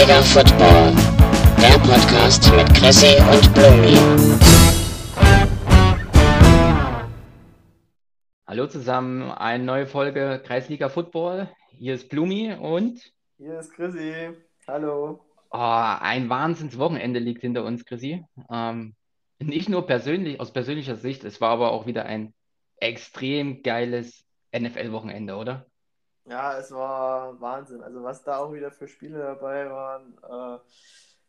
Kreisliga Football, der Podcast mit Chrissy und Blumi. Hallo zusammen, eine neue Folge Kreisliga Football. Hier ist Blumi und Hier ist Chrissy. Hallo. oh, ein Wahnsinnswochenende liegt hinter uns, Chrissy. Ähm, nicht nur persönlich, aus persönlicher Sicht, es war aber auch wieder ein extrem geiles NFL-Wochenende, oder? Ja, es war Wahnsinn. Also was da auch wieder für Spiele dabei waren, äh,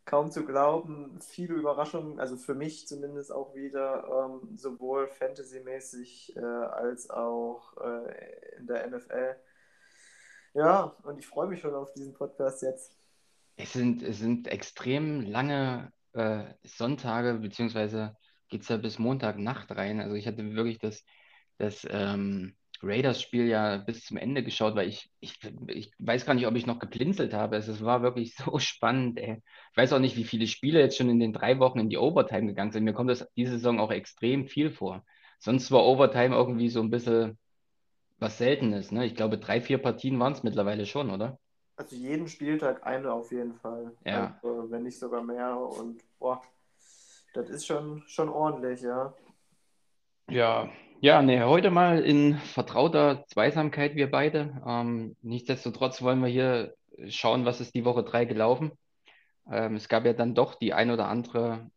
kaum zu glauben. Viele Überraschungen, also für mich zumindest auch wieder, ähm, sowohl fantasymäßig äh, als auch äh, in der NFL. Ja, und ich freue mich schon auf diesen Podcast jetzt. Es sind, es sind extrem lange äh, Sonntage, beziehungsweise geht es ja bis Montagnacht rein. Also ich hatte wirklich das, das ähm, Raiders-Spiel ja bis zum Ende geschaut, weil ich, ich, ich weiß gar nicht, ob ich noch geblinzelt habe. Es, es war wirklich so spannend. Ey. Ich weiß auch nicht, wie viele Spiele jetzt schon in den drei Wochen in die Overtime gegangen sind. Mir kommt das diese Saison auch extrem viel vor. Sonst war Overtime irgendwie so ein bisschen was Seltenes. Ne? Ich glaube, drei, vier Partien waren es mittlerweile schon, oder? Also jeden Spieltag eine auf jeden Fall. Ja. Also, wenn nicht sogar mehr. Und boah, das ist schon, schon ordentlich, ja. Ja, ja, ne, heute mal in vertrauter Zweisamkeit, wir beide. Ähm, nichtsdestotrotz wollen wir hier schauen, was ist die Woche drei gelaufen. Ähm, es gab ja dann doch die ein oder andere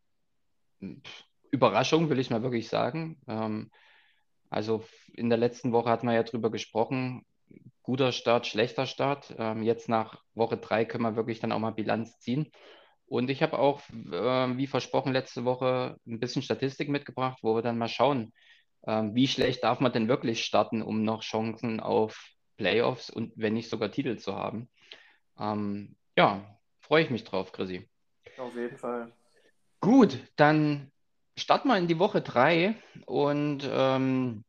pf, Überraschung, will ich mal wirklich sagen. Ähm, also in der letzten Woche hatten wir ja drüber gesprochen, guter Start, schlechter Start. Ähm, jetzt nach Woche drei können wir wirklich dann auch mal Bilanz ziehen. Und ich habe auch, äh, wie versprochen, letzte Woche ein bisschen Statistik mitgebracht, wo wir dann mal schauen, ähm, wie schlecht darf man denn wirklich starten, um noch Chancen auf Playoffs und wenn nicht sogar Titel zu haben. Ähm, ja, freue ich mich drauf, Chrissy. Auf jeden Fall. Gut, dann starten wir in die Woche drei und ähm,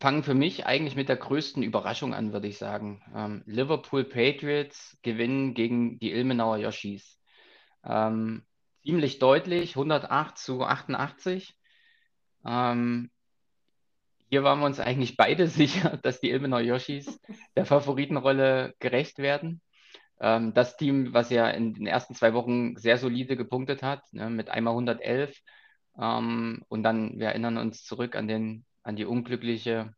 fangen für mich eigentlich mit der größten Überraschung an, würde ich sagen. Ähm, Liverpool Patriots gewinnen gegen die Ilmenauer Yoshis. Ähm, ziemlich deutlich, 108 zu 88. Ähm, hier waren wir uns eigentlich beide sicher, dass die Ilmenauer Yoshis der Favoritenrolle gerecht werden. Ähm, das Team, was ja in den ersten zwei Wochen sehr solide gepunktet hat, ne, mit einmal 111. Ähm, und dann, wir erinnern uns zurück an, den, an die unglückliche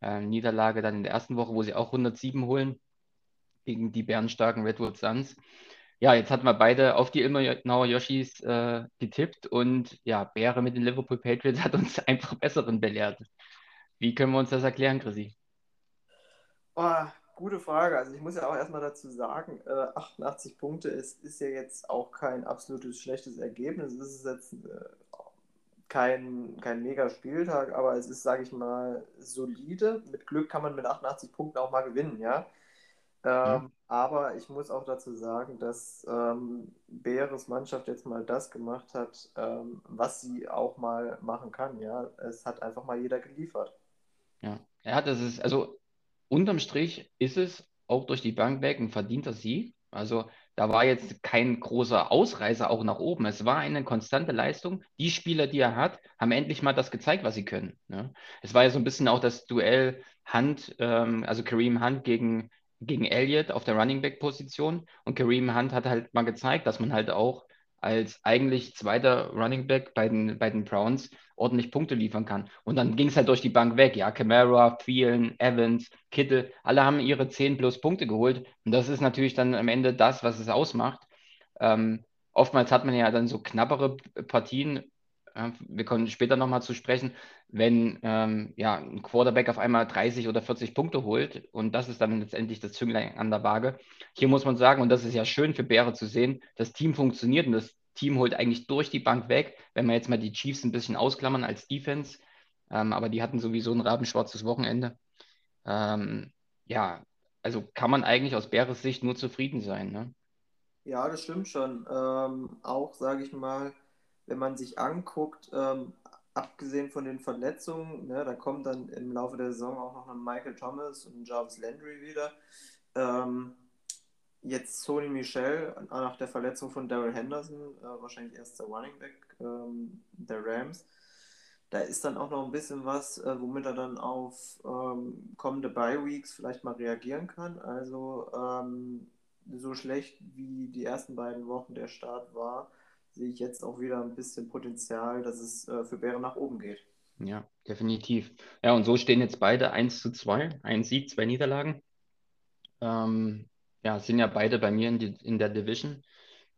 äh, Niederlage dann in der ersten Woche, wo sie auch 107 holen gegen die bärenstarken Redwood Suns. Ja, jetzt hatten wir beide auf die Ilmenauer Yoshis äh, getippt und ja, Bäre mit den Liverpool Patriots hat uns einfach besseren belehrt. Wie können wir uns das erklären, Chrissy? Oh, gute Frage. Also ich muss ja auch erstmal dazu sagen, äh, 88 Punkte ist, ist ja jetzt auch kein absolutes schlechtes Ergebnis. Es ist jetzt äh, kein, kein mega Spieltag, aber es ist, sage ich mal, solide. Mit Glück kann man mit 88 Punkten auch mal gewinnen, ja. Ähm, Ja. aber ich muss auch dazu sagen, dass ähm, Beres Mannschaft jetzt mal das gemacht hat, ähm, was sie auch mal machen kann, ja. Es hat einfach mal jeder geliefert. Ja, ja, das ist, also unterm Strich ist es auch durch die Bank weg ein verdienter Sieg. Also da war jetzt kein großer Ausreißer auch nach oben. Es war eine konstante Leistung. Die Spieler, die er hat, haben endlich mal das gezeigt, was sie können. Ne? Es war ja so ein bisschen auch das Duell Hunt, ähm, also Kareem Hunt gegen, gegen Elliott auf der Running Back Position. Und Kareem Hunt hat halt mal gezeigt, dass man halt auch als eigentlich zweiter Running Back bei den, bei den Browns ordentlich Punkte liefern kann. Und dann ging es halt durch die Bank weg. Ja, Camara, Thielen, Evans, Kittel, alle haben ihre 10 plus Punkte geholt. Und das ist natürlich dann am Ende das, was es ausmacht. Ähm, oftmals hat man ja dann so knappere Partien. Äh, wir kommen später nochmal zu sprechen, wenn ähm, ja, ein Quarterback auf einmal 30 oder 40 Punkte holt. Und das ist dann letztendlich das Zünglein an der Waage. Hier muss man sagen, und das ist ja schön für Bäre zu sehen, das Team funktioniert und das Team holt eigentlich durch die Bank weg, wenn wir jetzt mal die Chiefs ein bisschen ausklammern als Defense. Ähm, aber die hatten sowieso ein rabenschwarzes Wochenende. Ähm, ja, also kann man eigentlich aus Bäres Sicht nur zufrieden sein. Ne? Ja, das stimmt schon. Ähm, auch, sage ich mal, wenn man sich anguckt, ähm, abgesehen von den Verletzungen, ne, da kommt dann im Laufe der Saison auch noch ein Michael Thomas und Jarvis Landry wieder. Ähm, jetzt Sony Michel nach der Verletzung von Daryl Henderson, äh, wahrscheinlich erster Running Back ähm, der Rams. Da ist dann auch noch ein bisschen was, äh, womit er dann auf ähm, kommende Bye Weeks vielleicht mal reagieren kann. Also ähm, so schlecht wie die ersten beiden Wochen der Start war, sehe ich jetzt auch wieder ein bisschen Potenzial, dass es äh, für Bären nach oben geht. Ja, definitiv. Ja, und so stehen jetzt beide 1 zu 2, ein Sieg, zwei Niederlagen. Ähm, ja, sind ja beide bei mir in, die, in der Division.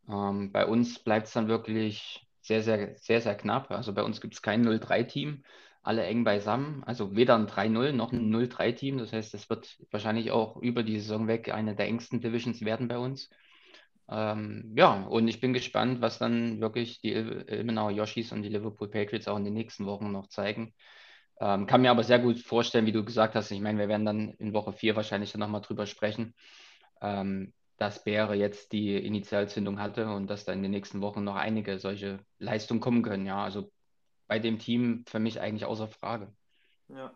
Ähm, bei uns bleibt es dann wirklich sehr, sehr, sehr, sehr knapp. Also bei uns gibt es kein 0-3-Team, alle eng beisammen. Also weder ein 3-0 noch ein 0-3-Team. Das heißt, es wird wahrscheinlich auch über die Saison weg eine der engsten Divisions werden bei uns. Ähm, ja, und ich bin gespannt, was dann wirklich die Ilmenauer Yoshis und die Liverpool Patriots auch in den nächsten Wochen noch zeigen. Ähm, kann mir aber sehr gut vorstellen, wie du gesagt hast. Ich meine, wir werden dann in Woche 4 wahrscheinlich dann nochmal drüber sprechen, ähm, dass Bäre jetzt die Initialzündung hatte und dass da in den nächsten Wochen noch einige solche Leistungen kommen können. Ja, also bei dem Team für mich eigentlich außer Frage. Ja.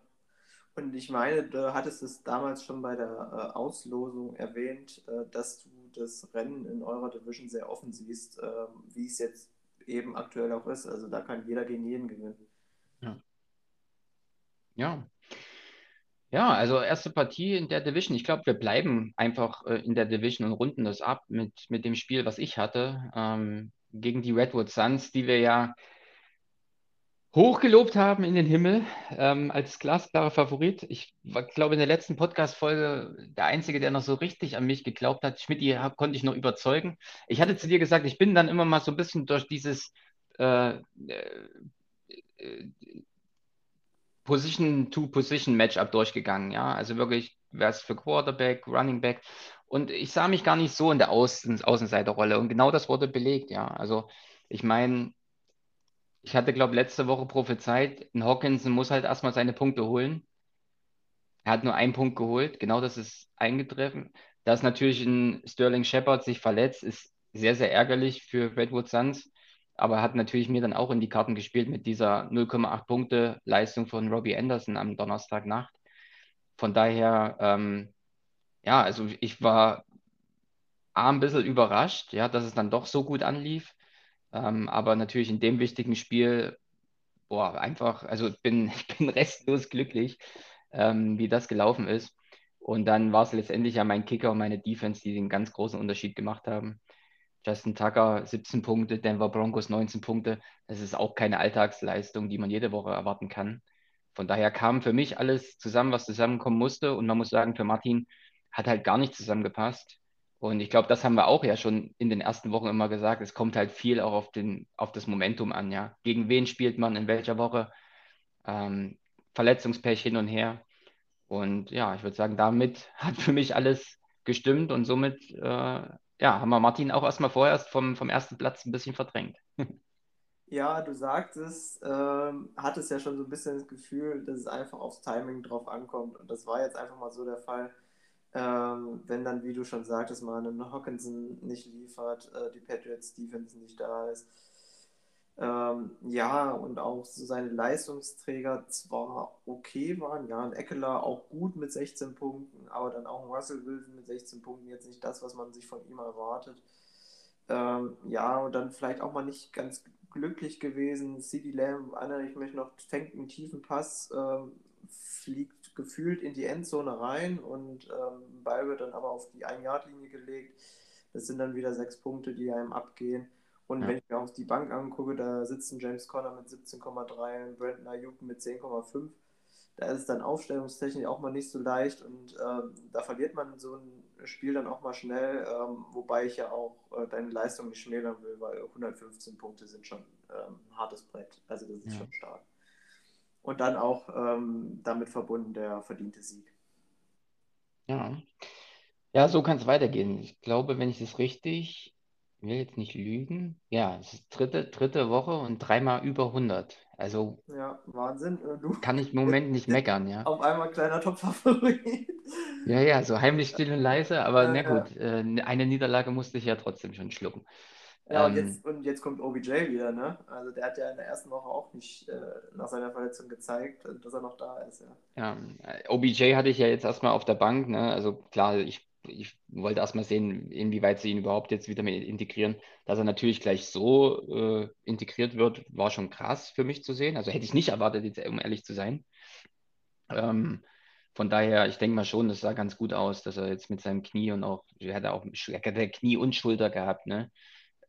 Und ich meine, du hattest es damals schon bei der äh, Auslosung erwähnt, äh, dass du das Rennen in eurer Division sehr offen siehst, äh, wie es jetzt eben aktuell auch ist. Also da kann jeder gegen jeden gewinnen. Ja. Ja. Ja, also erste Partie in der Division. Ich glaube, wir bleiben einfach äh, in der Division und runden das ab mit, mit dem Spiel, was ich hatte, ähm, gegen die Redwood Suns, die wir ja hochgelobt haben in den Himmel ähm, als glasklarer Favorit. Ich war, glaube, in der letzten Podcast-Folge der Einzige, der noch so richtig an mich geglaubt hat. Schmidt, die konnte ich noch überzeugen. Ich hatte zu dir gesagt, ich bin dann immer mal so ein bisschen durch dieses äh, äh, Position-to-Position-Matchup durchgegangen. Ja, also wirklich, wer ist für Quarterback, Running Back. Und ich sah mich gar nicht so in der Außen Außenseiterrolle. Und genau das wurde belegt. Ja, also ich meine, ich hatte, glaube letzte Woche prophezeit, ein Hawkinson muss halt erstmal seine Punkte holen. Er hat nur einen Punkt geholt. Genau das ist eingetroffen. Dass natürlich ein Sterling Shepard sich verletzt, ist sehr, sehr ärgerlich für Redwood Suns. Aber hat natürlich mir dann auch in die Karten gespielt mit dieser 0,8 Punkte Leistung von Robbie Anderson am Donnerstagnacht. Von daher, ähm, ja, also ich war A, ein bisschen überrascht, ja, dass es dann doch so gut anlief. Ähm, aber natürlich in dem wichtigen Spiel, boah, einfach, also ich bin, ich bin restlos glücklich, ähm, wie das gelaufen ist. Und dann war es letztendlich ja mein Kicker und meine Defense, die den ganz großen Unterschied gemacht haben. Justin Tucker 17 Punkte, Denver Broncos 19 Punkte. Das ist auch keine Alltagsleistung, die man jede Woche erwarten kann. Von daher kam für mich alles zusammen, was zusammenkommen musste. Und man muss sagen, für Martin hat halt gar nicht zusammengepasst. Und ich glaube, das haben wir auch ja schon in den ersten Wochen immer gesagt. Es kommt halt viel auch auf, den, auf das Momentum an, ja. Gegen wen spielt man, in welcher Woche? Ähm, Verletzungspech hin und her. Und ja, ich würde sagen, damit hat für mich alles gestimmt und somit äh, ja, haben wir Martin auch erstmal vorher vom, vom ersten Platz ein bisschen verdrängt. Ja, du sagtest, ähm, hattest ja schon so ein bisschen das Gefühl, dass es einfach aufs Timing drauf ankommt. Und das war jetzt einfach mal so der Fall. Ähm, wenn dann, wie du schon sagtest, mal ein Hawkinson nicht liefert, äh, die Patriots Defense nicht da ist. Ähm, ja, und auch so seine Leistungsträger zwar okay waren, ja, ein Eckler auch gut mit 16 Punkten, aber dann auch ein Russell Wilson mit 16 Punkten, jetzt nicht das, was man sich von ihm erwartet. Ähm, ja, und dann vielleicht auch mal nicht ganz glücklich gewesen. CD Lamb, erinnere ich mich noch, fängt einen tiefen Pass, ähm, fliegt gefühlt in die Endzone rein und ähm, Ball wird dann aber auf die Ein-Yard-Linie gelegt. Das sind dann wieder sechs Punkte, die einem abgehen. Und ja. wenn ich mir auch die Bank angucke, da sitzen James Conner mit 17,3 und Brandon Ayuk mit 10,5. Da ist es dann aufstellungstechnisch auch mal nicht so leicht und ähm, da verliert man so ein Spiel dann auch mal schnell, ähm, wobei ich ja auch äh, deine Leistung nicht schmälern will, weil 115 Punkte sind schon ähm, ein hartes Brett. Also das ist ja. schon stark und dann auch ähm, damit verbunden der verdiente Sieg. Ja, ja so kann es weitergehen. Ich glaube, wenn ich das richtig, ich will jetzt nicht lügen, ja, es ist dritte, dritte Woche und dreimal über 100. Also ja, Wahnsinn. Äh, du kann ich im Moment nicht meckern, ja. Auf einmal kleiner Top-Favorit. Ja, ja, so heimlich still und leise, aber ja, na gut, ja. Äh, eine Niederlage musste ich ja trotzdem schon schlucken. Ja, und, ähm, jetzt, und jetzt kommt OBJ wieder, ne? Also der hat ja in der ersten Woche auch nicht äh, nach seiner Verletzung gezeigt, dass er noch da ist, ja. Ja, OBJ hatte ich ja jetzt erstmal auf der Bank, ne? Also klar, ich, ich wollte erstmal sehen, inwieweit sie ihn überhaupt jetzt wieder mit integrieren. Dass er natürlich gleich so äh, integriert wird, war schon krass für mich zu sehen. Also hätte ich nicht erwartet, jetzt, um ehrlich zu sein. Ähm, von daher, ich denke mal schon, das sah ganz gut aus, dass er jetzt mit seinem Knie und auch, er hat auch er hat Knie und Schulter gehabt, ne?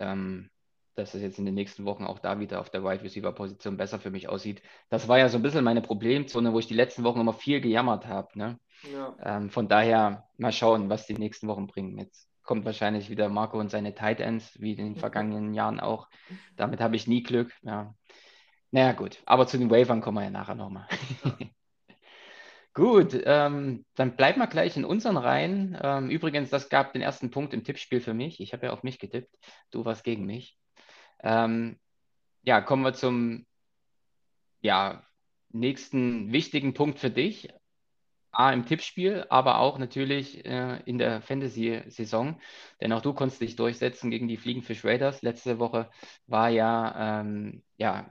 Ähm, dass es jetzt in den nächsten Wochen auch da wieder auf der Wide Receiver Position besser für mich aussieht. Das war ja so ein bisschen meine Problemzone, wo ich die letzten Wochen immer viel gejammert habe. Ne? Ja. Ähm, von daher mal schauen, was die nächsten Wochen bringen. Jetzt kommt wahrscheinlich wieder Marco und seine Tight Ends, wie in den vergangenen Jahren auch. Damit habe ich nie Glück. Ja. Naja, gut. Aber zu den Wavern kommen wir ja nachher nochmal. Gut, ähm, dann bleiben wir gleich in unseren Reihen. Ähm, übrigens, das gab den ersten Punkt im Tippspiel für mich. Ich habe ja auf mich getippt. Du warst gegen mich. Ähm, ja, kommen wir zum ja, nächsten wichtigen Punkt für dich. A, im Tippspiel, aber auch natürlich äh, in der Fantasy-Saison. Denn auch du konntest dich durchsetzen gegen die Fliegenfisch Raiders. Letzte Woche war ja, ähm, ja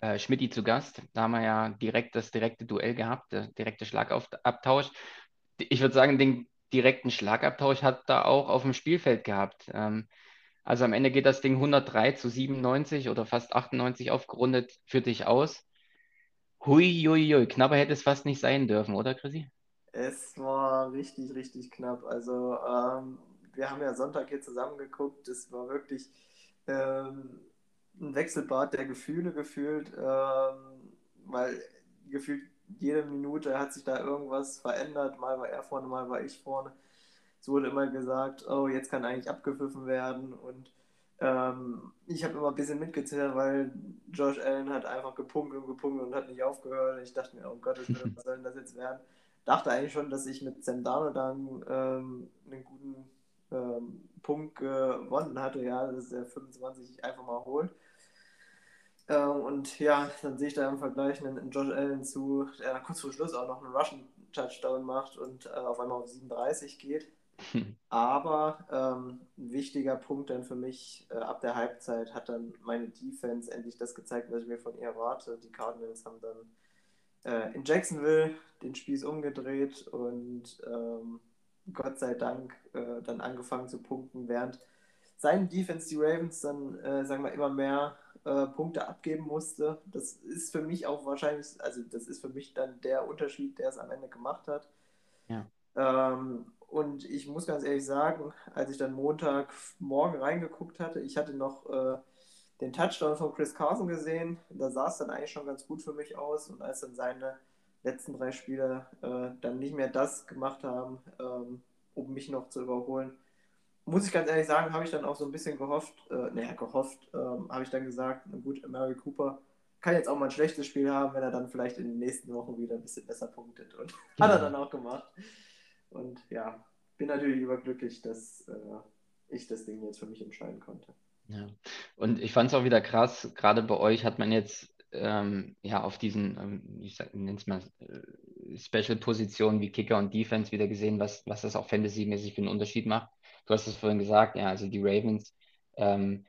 äh, Schmidti zu Gast. Da haben wir ja direkt das direkte Duell gehabt, der direkte Schlagabtausch. Ich würde sagen, den direkten Schlagabtausch hat da auch auf dem Spielfeld gehabt. Ähm, also am Ende geht das Ding 103 zu 97 oder fast 98 aufgerundet für dich aus. Hui, hui, hui. Knapper hätte es fast nicht sein dürfen, oder Chrissy? Es war richtig, richtig knapp. Also ähm, wir haben ja Sonntag hier zusammen geguckt. Es war wirklich ähm, ein Wechselbad der Gefühle gefühlt, ähm, weil gefühlt jede Minute hat sich da irgendwas verändert. Mal war er vorne, mal war ich vorne es wurde immer gesagt, oh, jetzt kann eigentlich abgepfiffen werden und ähm, ich habe immer ein bisschen mitgezählt, weil Josh Allen hat einfach gepunktet und gepunktet und hat nicht aufgehört. Ich dachte mir, oh Gott, was soll denn das jetzt werden? Dachte eigentlich schon, dass ich mit Zendano dann ähm, einen guten ähm, Punkt gewonnen hatte. Ja, das ist der 25 einfach mal holt. Ähm, und ja, dann sehe ich da im Vergleich einen Josh Allen zu, der kurz vor Schluss auch noch einen Russian Touchdown macht und äh, auf einmal auf 37 geht. Aber ähm, ein wichtiger Punkt dann für mich äh, ab der Halbzeit hat dann meine Defense endlich das gezeigt, was ich mir von ihr erwarte. Die Cardinals haben dann äh, in Jacksonville den Spieß umgedreht und ähm, Gott sei Dank äh, dann angefangen zu punkten, während seine Defense die Ravens dann, äh, sagen wir, immer mehr äh, Punkte abgeben musste. Das ist für mich auch wahrscheinlich, also das ist für mich dann der Unterschied, der es am Ende gemacht hat. Ja. Ähm, und ich muss ganz ehrlich sagen, als ich dann Montagmorgen reingeguckt hatte, ich hatte noch äh, den Touchdown von Chris Carson gesehen. Da sah es dann eigentlich schon ganz gut für mich aus. Und als dann seine letzten drei Spieler äh, dann nicht mehr das gemacht haben, ähm, um mich noch zu überholen, muss ich ganz ehrlich sagen, habe ich dann auch so ein bisschen gehofft, äh, naja, gehofft, ähm, habe ich dann gesagt, na gut, Mary Cooper kann jetzt auch mal ein schlechtes Spiel haben, wenn er dann vielleicht in den nächsten Wochen wieder ein bisschen besser punktet. Und ja. hat er dann auch gemacht. Und ja, bin natürlich überglücklich, dass äh, ich das Ding jetzt für mich entscheiden konnte. Ja, und ich fand es auch wieder krass, gerade bei euch hat man jetzt ähm, ja auf diesen, ähm, ich nenne es mal, äh, Special-Positionen wie Kicker und Defense wieder gesehen, was, was das auch Fantasy-mäßig für einen Unterschied macht. Du hast es vorhin gesagt, ja, also die Ravens, ähm,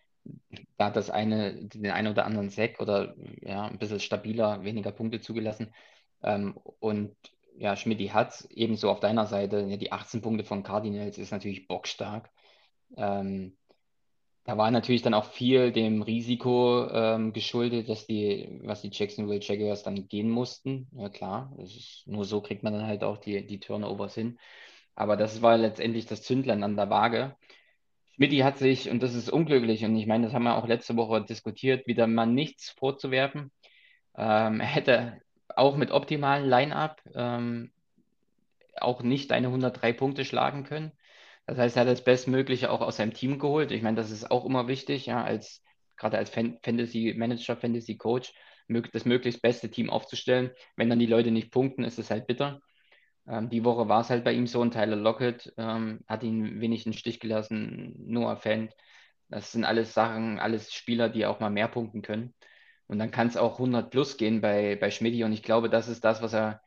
da hat das eine, den einen oder anderen Sack oder ja, ein bisschen stabiler, weniger Punkte zugelassen. Ähm, und ja, Schmidt hat ebenso auf deiner Seite, ja, die 18 Punkte von Cardinals ist natürlich bockstark. Ähm, da war natürlich dann auch viel dem Risiko ähm, geschuldet, dass die, was die Jacksonville Jaguars dann gehen mussten. Ja klar, ist, nur so kriegt man dann halt auch die, die Turnovers hin. Aber das war letztendlich das Zündlein an der Waage. Schmidt hat sich, und das ist unglücklich, und ich meine, das haben wir auch letzte Woche diskutiert, wieder mal nichts vorzuwerfen. Ähm, er hätte auch mit optimalen Line-Up ähm, auch nicht deine 103 Punkte schlagen können. Das heißt, er hat das Bestmögliche auch aus seinem Team geholt. Ich meine, das ist auch immer wichtig, ja, als gerade als Fantasy Manager, Fantasy Coach, das möglichst beste Team aufzustellen. Wenn dann die Leute nicht punkten, ist es halt bitter. Ähm, die Woche war es halt bei ihm so und Tyler Lockett ähm, hat ihn wenig in den Stich gelassen. Noah Fant. Das sind alles Sachen, alles Spieler, die auch mal mehr punkten können. Und dann kann es auch 100 plus gehen bei, bei Schmidti. Und ich glaube, das ist das, was er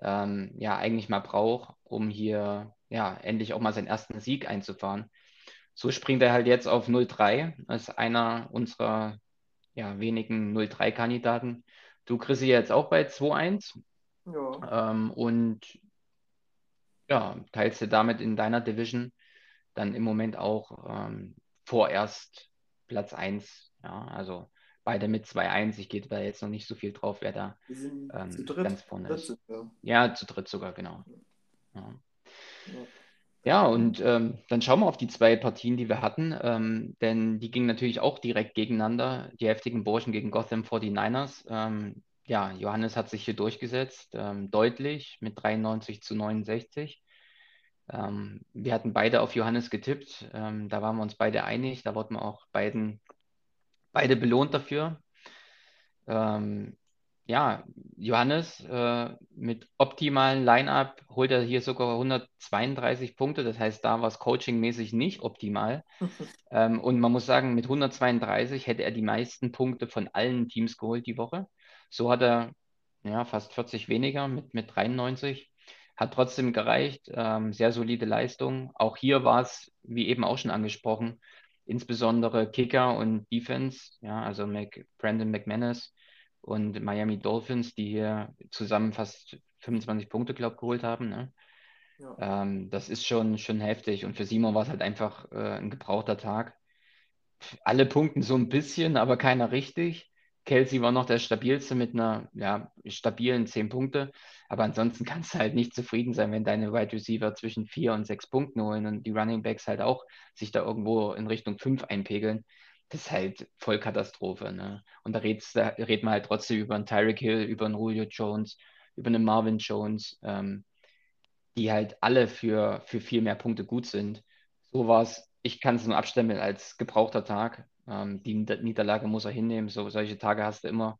ähm, ja eigentlich mal braucht, um hier ja endlich auch mal seinen ersten Sieg einzufahren. So springt er halt jetzt auf 0-3 als einer unserer ja, wenigen 0-3-Kandidaten. Du kriegst jetzt auch bei 2-1. Ja. Ähm, und ja, teilst du damit in deiner Division dann im Moment auch ähm, vorerst Platz 1. Ja, also beide mit 2-1. Ich gehe da jetzt noch nicht so viel drauf, wer da ähm, zu dritt. ganz vorne Dritt ist. wir. Ja, zu dritt sogar, genau. Ja. Ja. Ja, und ähm, dann schauen wir auf die zwei Partien, die wir hatten, ähm, denn die gingen natürlich auch direkt gegeneinander, die heftigen Burschen gegen Gotham 49ers. Ja, Johannes hat sich hier durchgesetzt, ähm, deutlich mit 93 zu 69. Ähm, wir hatten beide auf Johannes getippt, ähm, da waren wir uns beide einig, da wurden wir auch beiden, beide belohnt dafür. Ähm, ja, Johannes äh, mit optimalen Line-Up holt er hier sogar 132 Punkte. Das heißt, da war es coachingmäßig nicht optimal. Ähm, und man muss sagen, mit 132 hätte er die meisten Punkte von allen Teams geholt die Woche. So hat er ja, fast 40 weniger mit, mit 93. Hat trotzdem gereicht. Ähm, sehr solide Leistung. Auch hier war es, wie eben auch schon angesprochen, insbesondere Kicker und Defense. Ja, also Mac, Brandon McManus und Miami Dolphins, die hier zusammen fast 25 Punkte, glaube ich, geholt haben. Ne? Ja. Ähm, das ist schon, schon heftig. Und für Simon war es halt einfach äh, ein gebrauchter Tag. Alle punkten so ein bisschen, aber keiner richtig. Kelsey war noch der stabilste mit einer ja, stabilen 10 Punkte. Aber ansonsten kannst du halt nicht zufrieden sein, wenn deine Wide Receiver zwischen 4 und 6 Punkten holen und die Running Backs halt auch sich da irgendwo in Richtung 5 einpegeln das ist halt Vollkatastrophe. Ne? Und da, redst, da redet man halt trotzdem über einen Tyreek Hill, über einen Julio Jones, über einen Marvin Jones, ähm, die halt alle für, für viel mehr Punkte gut sind. So war es, ich kann es nur abstempeln als gebrauchter Tag. Ähm, die Niederlage muss er hinnehmen. So, solche Tage hast du immer.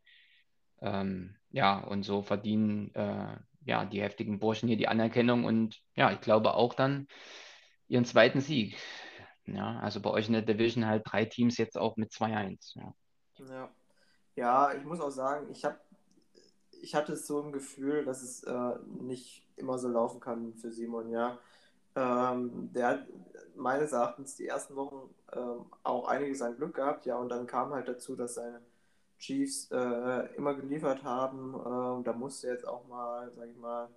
Ähm, ja, und so verdienen äh, ja, die heftigen Burschen hier die Anerkennung und ja, ich glaube auch dann ihren zweiten Sieg. Ja, also bei euch in der Division halt drei Teams jetzt auch mit 2-1. Ja. Ja. ja, ich muss auch sagen, ich habe ich hatte so ein Gefühl, dass es äh, nicht immer so laufen kann für Simon, ja. Ähm, der hat meines Erachtens die ersten Wochen ähm, auch einiges an Glück gehabt, ja, und dann kam halt dazu, dass seine Chiefs äh, immer geliefert haben. Äh, da musste jetzt auch mal, sag ich mal,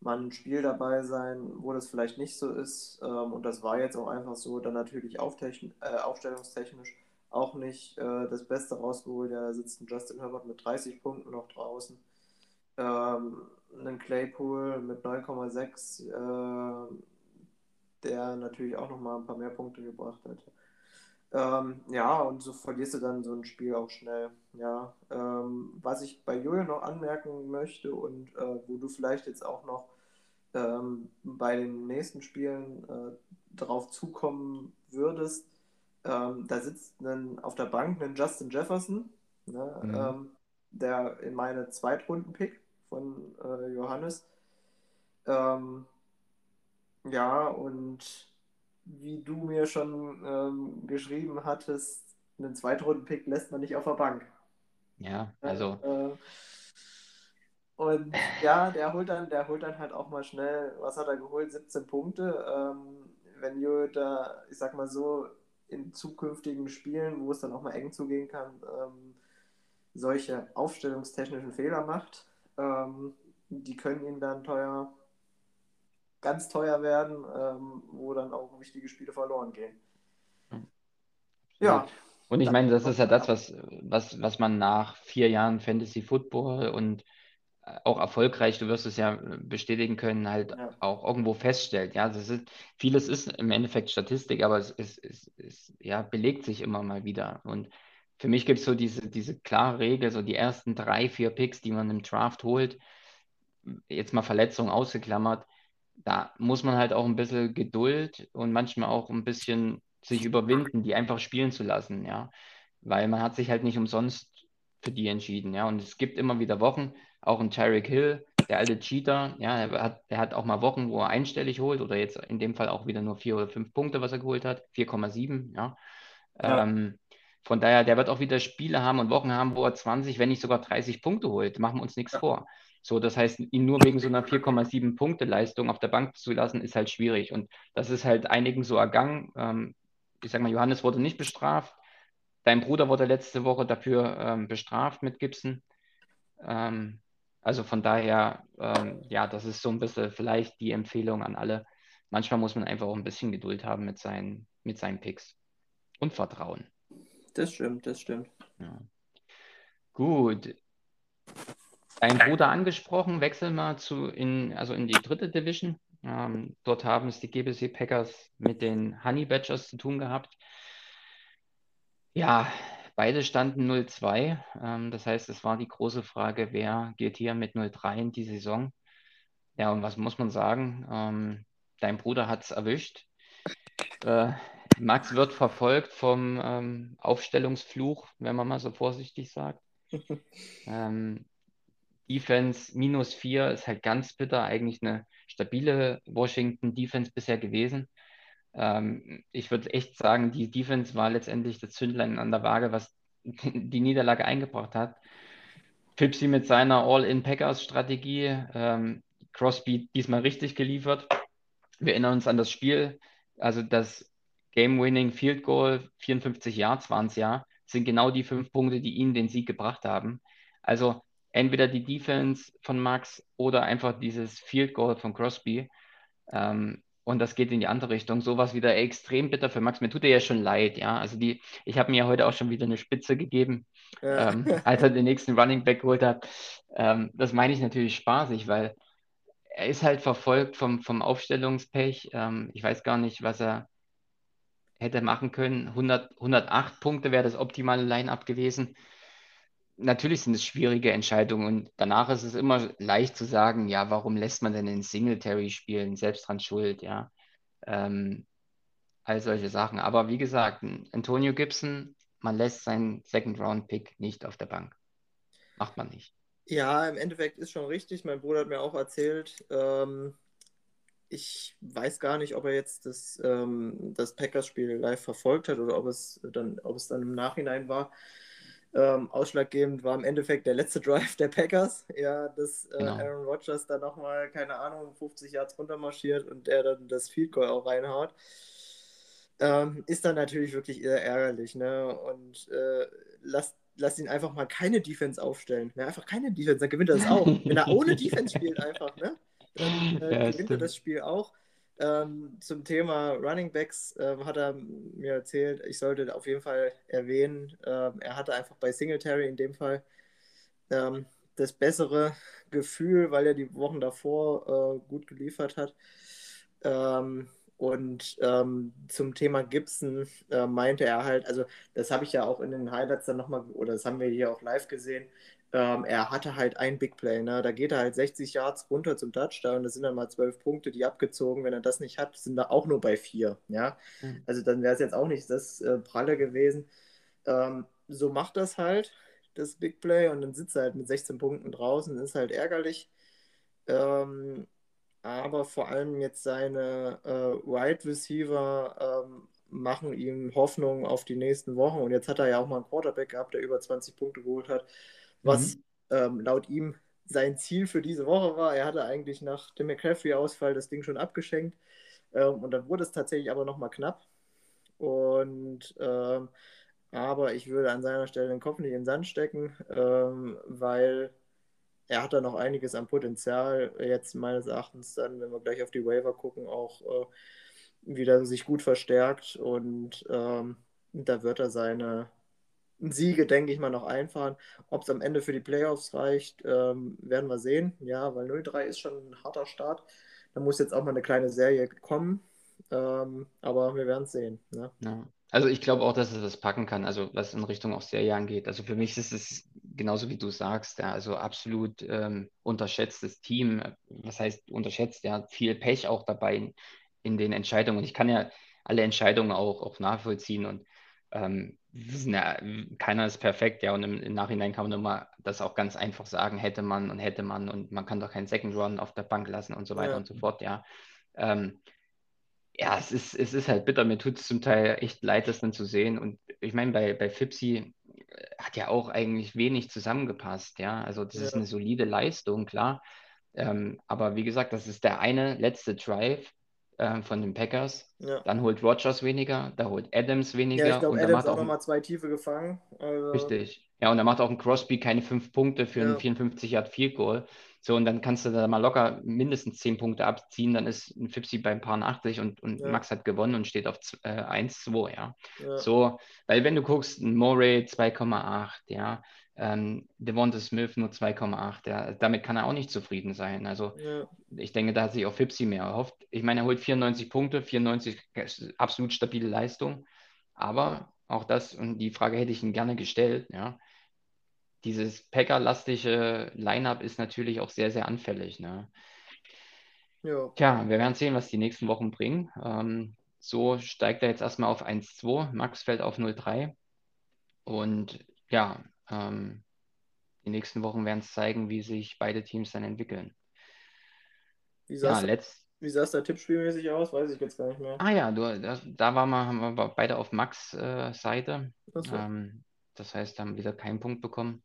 mal ein Spiel dabei sein, wo das vielleicht nicht so ist. Ähm, und das war jetzt auch einfach so. Dann natürlich äh, aufstellungstechnisch auch nicht äh, das Beste rausgeholt. Ja, da sitzt ein Justin Herbert mit 30 Punkten noch draußen. Ähm, einen Claypool mit 9,6, äh, der natürlich auch noch mal ein paar mehr Punkte gebracht hat. Ähm, ja, und so verlierst du dann so ein Spiel auch schnell. Ja, ähm, was ich bei Jojo noch anmerken möchte und äh, wo du vielleicht jetzt auch noch ähm, bei den nächsten Spielen äh, drauf zukommen würdest, ähm, da sitzt ein, auf der Bank ein Justin Jefferson, ne, Mhm. ähm, der in meine Zweitrunden-Pick von äh, Johannes. Ähm, ja, und wie du mir schon ähm, geschrieben hattest, einen Zweitrunden-Pick lässt man nicht auf der Bank. Ja, also Äh, und ja, der holt dann, der holt dann halt auch mal schnell, was hat er geholt? 17 Punkte. Ähm, wenn da, ich sag mal so, in zukünftigen Spielen, wo es dann auch mal eng zugehen kann, ähm, solche aufstellungstechnischen Fehler macht, ähm, die können ihm dann teuer, ganz teuer werden, ähm, wo dann auch wichtige Spiele verloren gehen. Ja, Und ich meine, das ist ja das, was, was, was man nach vier Jahren Fantasy Football und äh, auch erfolgreich, du wirst es ja bestätigen können, halt Ja. auch irgendwo feststellt. Ja, das ist, vieles ist im Endeffekt Statistik, aber es, es, es, es ja, belegt sich immer mal wieder. Und für mich gibt es so diese, diese klare Regel, so die ersten drei, vier Picks, die man im Draft holt, jetzt mal Verletzungen ausgeklammert, da muss man halt auch ein bisschen Geduld und manchmal auch ein bisschen sich überwinden, die einfach spielen zu lassen, ja. Weil man hat sich halt nicht umsonst für die entschieden, ja. Und es gibt immer wieder Wochen, auch ein Tyreek Hill, der alte Cheater, ja, er hat, er hat auch mal Wochen, wo er einstellig holt oder jetzt in dem Fall auch wieder nur vier oder fünf Punkte, was er geholt hat, 4,7, ja. Ja. Ähm, von daher, der wird auch wieder Spiele haben und Wochen haben, wo er 20, wenn nicht sogar 30 Punkte holt. Machen wir uns nichts Ja. vor. So, das heißt, ihn nur wegen so einer 4,7 Punkte Leistung auf der Bank zu lassen, ist halt schwierig. Und das ist halt einigen so ergangen. Ähm, ich sag mal, Johannes wurde nicht bestraft. Dein Bruder wurde letzte Woche dafür ähm, bestraft mit Gibson. Ähm, also von daher, ähm, ja, das ist so ein bisschen vielleicht die Empfehlung an alle. Manchmal muss man einfach auch ein bisschen Geduld haben mit seinen, mit seinen Picks und Vertrauen. Das stimmt, das stimmt. Ja. Gut. Dein Bruder angesprochen, wechseln wir zu in, also in die dritte Division. Ähm, dort haben es die GBC Packers mit den Honey Badgers zu tun gehabt. Ja, beide standen 0-2. Ähm, das heißt, es war die große Frage, wer geht hier mit 0-3 in die Saison? Ja, und was muss man sagen? Ähm, dein Bruder hat es erwischt. Äh, Max wird verfolgt vom ähm, Aufstellungsfluch, wenn man mal so vorsichtig sagt. ähm, Defense minus 4 ist halt ganz bitter, eigentlich eine stabile Washington Defense bisher gewesen. Ähm, ich würde echt sagen, die Defense war letztendlich das Zündlein an der Waage, was die Niederlage eingebracht hat. Pipsy mit seiner All-in-Packers-Strategie, ähm, Crosby diesmal richtig geliefert. Wir erinnern uns an das Spiel, also das Game-Winning Field Goal, 54 Yards waren es ja, sind genau die fünf Punkte, die ihnen den Sieg gebracht haben. Also entweder die Defense von Max oder einfach dieses Field Goal von Crosby. Ähm, und das geht in die andere Richtung. Sowas wieder extrem bitter für Max. Mir tut er ja schon leid, ja. Also die, ich habe mir heute auch schon wieder eine Spitze gegeben, ja. ähm, als er den nächsten Running Back geholt hat. Ähm, das meine ich natürlich spaßig, weil er ist halt verfolgt vom, vom Aufstellungspech. Ähm, ich weiß gar nicht, was er hätte machen können. 100, 108 Punkte wäre das optimale Line-up gewesen natürlich sind es schwierige Entscheidungen und danach ist es immer leicht zu sagen, ja, warum lässt man denn den Singletary spielen, selbst dran schuld, ja. Ähm, all solche Sachen. Aber wie gesagt, Antonio Gibson, man lässt seinen Second-Round-Pick nicht auf der Bank. Macht man nicht. Ja, im Endeffekt ist schon richtig. Mein Bruder hat mir auch erzählt, ähm, ich weiß gar nicht, ob er jetzt das, ähm, das Packers-Spiel live verfolgt hat oder ob es dann, ob es dann im Nachhinein war. Ähm, ausschlaggebend war im Endeffekt der letzte Drive der Packers. Ja, dass äh, genau. Aaron Rodgers da nochmal, keine Ahnung, 50 Yards runtermarschiert und der dann das Field Goal auch reinhaut. Ähm, ist dann natürlich wirklich sehr ärgerlich. Ne? Und äh, lasst, lasst ihn einfach mal keine Defense aufstellen. Ne? Einfach keine Defense, dann gewinnt er das auch. Wenn er ohne Defense spielt, einfach, ne? dann äh, ja, gewinnt er das Spiel auch. Ähm, zum Thema Running Backs äh, hat er mir erzählt, ich sollte auf jeden Fall erwähnen, äh, er hatte einfach bei Singletary in dem Fall ähm, das bessere Gefühl, weil er die Wochen davor äh, gut geliefert hat. Ähm, und ähm, zum Thema Gibson äh, meinte er halt, also das habe ich ja auch in den Highlights dann nochmal, oder das haben wir hier auch live gesehen, ähm, er hatte halt ein Big Play, ne? da geht er halt 60 Yards runter zum Touchdown, das sind dann mal 12 Punkte, die abgezogen, wenn er das nicht hat, sind da auch nur bei 4, ja, mhm. also dann wäre es jetzt auch nicht das äh, Pralle gewesen. Ähm, so macht das halt, das Big Play und dann sitzt er halt mit 16 Punkten draußen, ist halt ärgerlich. Ähm, aber vor allem jetzt seine äh, Wide Receiver ähm, machen ihm Hoffnung auf die nächsten Wochen. Und jetzt hat er ja auch mal einen Quarterback gehabt, der über 20 Punkte geholt hat was mhm. ähm, laut ihm sein Ziel für diese Woche war. Er hatte eigentlich nach dem McCaffrey-Ausfall das Ding schon abgeschenkt ähm, und dann wurde es tatsächlich aber nochmal knapp. Und ähm, aber ich würde an seiner Stelle den Kopf nicht in den Sand stecken, ähm, weil er hat da noch einiges an Potenzial. Jetzt meines Erachtens dann, wenn wir gleich auf die Waiver gucken, auch äh, wieder sich gut verstärkt und ähm, da wird er seine Siege, denke ich mal, noch einfahren. Ob es am Ende für die Playoffs reicht, ähm, werden wir sehen. Ja, weil 0-3 ist schon ein harter Start. Da muss jetzt auch mal eine kleine Serie kommen. Ähm, aber wir werden es sehen. Ne? Ja. Also ich glaube auch, dass es das packen kann, also was in Richtung auch Serie angeht. Also für mich ist es genauso wie du sagst, ja, also absolut ähm, unterschätztes Team. Was heißt unterschätzt? Ja, viel Pech auch dabei in, in den Entscheidungen. Ich kann ja alle Entscheidungen auch, auch nachvollziehen und ähm, ja, keiner ist perfekt, ja, und im, im, Nachhinein kann man immer das auch ganz einfach sagen, hätte man und hätte man und man kann doch keinen Second Run auf der Bank lassen und so weiter ja. und so fort, ja. Ähm, ja, es ist, es ist halt bitter, mir tut es zum Teil echt leid, das dann zu sehen. Und ich meine, bei, bei Fipsi äh, hat ja auch eigentlich wenig zusammengepasst, ja. Also das ja. ist eine solide Leistung, klar. Ähm, aber wie gesagt, das ist der eine letzte Drive, äh, von den Packers. Ja. Dann holt Rogers weniger, da holt Adams weniger. Ja, ich glaube, Adams hat auch nochmal zwei Tiefe gefangen. Also... Richtig. Ja, und da macht auch ein Crosby keine fünf Punkte für ja. ein 54 Yard Field Goal. So, und dann kannst du da mal locker mindestens zehn Punkte abziehen, dann ist ein Fipsi beim Paar 80 und, und ja. Max hat gewonnen und steht auf äh, 1-2, ja. ja. So, weil wenn du guckst, ein Moray 2,8, ja, Ähm, Devonta Smith nur 2,8. Ja, damit kann er auch nicht zufrieden sein. Also Ja. ich denke, da hat sich auch Fipsi mehr erhofft. Ich meine, er holt 94 Punkte, 94 absolut stabile Leistung. Aber auch das, und die Frage hätte ich ihm gerne gestellt, ja, dieses Packer-lastige Line-Up ist natürlich auch sehr, sehr anfällig. Ne? Ja. Tja, wir werden sehen, was die nächsten Wochen bringen. Ähm, so steigt er jetzt erstmal auf 1,2, Max fällt auf 0,3. Und ja, ähm, die nächsten Wochen werden es zeigen, wie sich beide Teams dann entwickeln. Wie Ja, sah letzt, wie sah's da tippspielmäßig aus? Weiß ich jetzt gar nicht mehr. ah ja, du, da, da waren wir, haben wir beide auf Max äh, Seite. Achso. Ähm, das heißt, haben wieder keinen Punkt bekommen.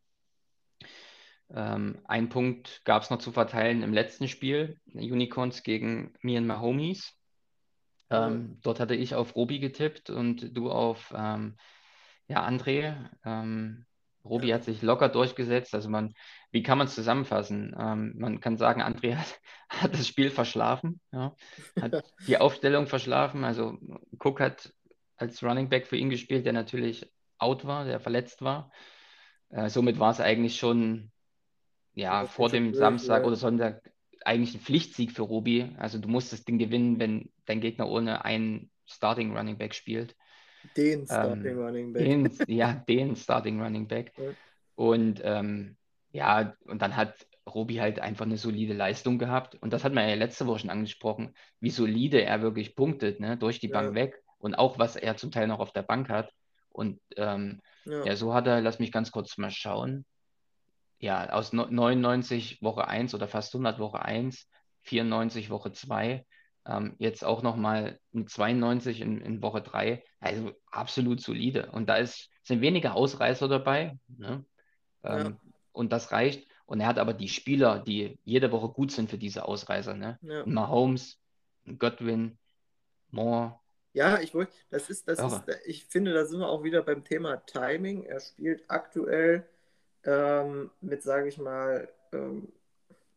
Ähm, ein Punkt gab es noch zu verteilen im letzten Spiel, Unicorns gegen Me and My Homies. Ähm, dort hatte ich auf Robi getippt und du auf ähm, ja, André. Ähm, Robi hat sich locker durchgesetzt. Also man, wie kann man es zusammenfassen? Ähm, man kann sagen, André hat, hat das Spiel verschlafen, ja, hat die Aufstellung verschlafen. Also Cook hat als Running Back für ihn gespielt, der natürlich out war, der verletzt war. Äh, somit war es eigentlich schon ja, vor dem Samstag ja. oder Sonntag eigentlich ein Pflichtsieg für Robi. Also du musst das Ding gewinnen, wenn dein Gegner ohne einen Starting Running Back spielt. Den Starting Ähm, Running Back. Den, ja, den Starting Running Back. Ja. Und ähm, ja, und dann hat Robi halt einfach eine solide Leistung gehabt. Und das hat man ja letzte Woche schon angesprochen, wie solide er wirklich punktet, ne, durch die Ja. Bank weg. Und auch, was er zum Teil noch auf der Bank hat. Und ähm, Ja. ja, so hat er, lass mich ganz kurz mal schauen. Ja, aus no- 99 Woche 1 oder fast 100 Woche 1, 94 Woche 2, ähm, jetzt auch nochmal ein 92 in, in Woche 3. Also absolut solide. Und da ist, sind weniger Ausreißer dabei. Ne? Ja. Ähm, und das reicht. Und er hat aber die Spieler, die jede Woche gut sind für diese Ausreißer. Ne? Ja. Mahomes, Godwin, Moore. Ja, ich wollte, das ist, das Irre. ist, ich finde, da sind wir auch wieder beim Thema Timing. Er spielt aktuell ähm, mit, sage ich mal, ähm,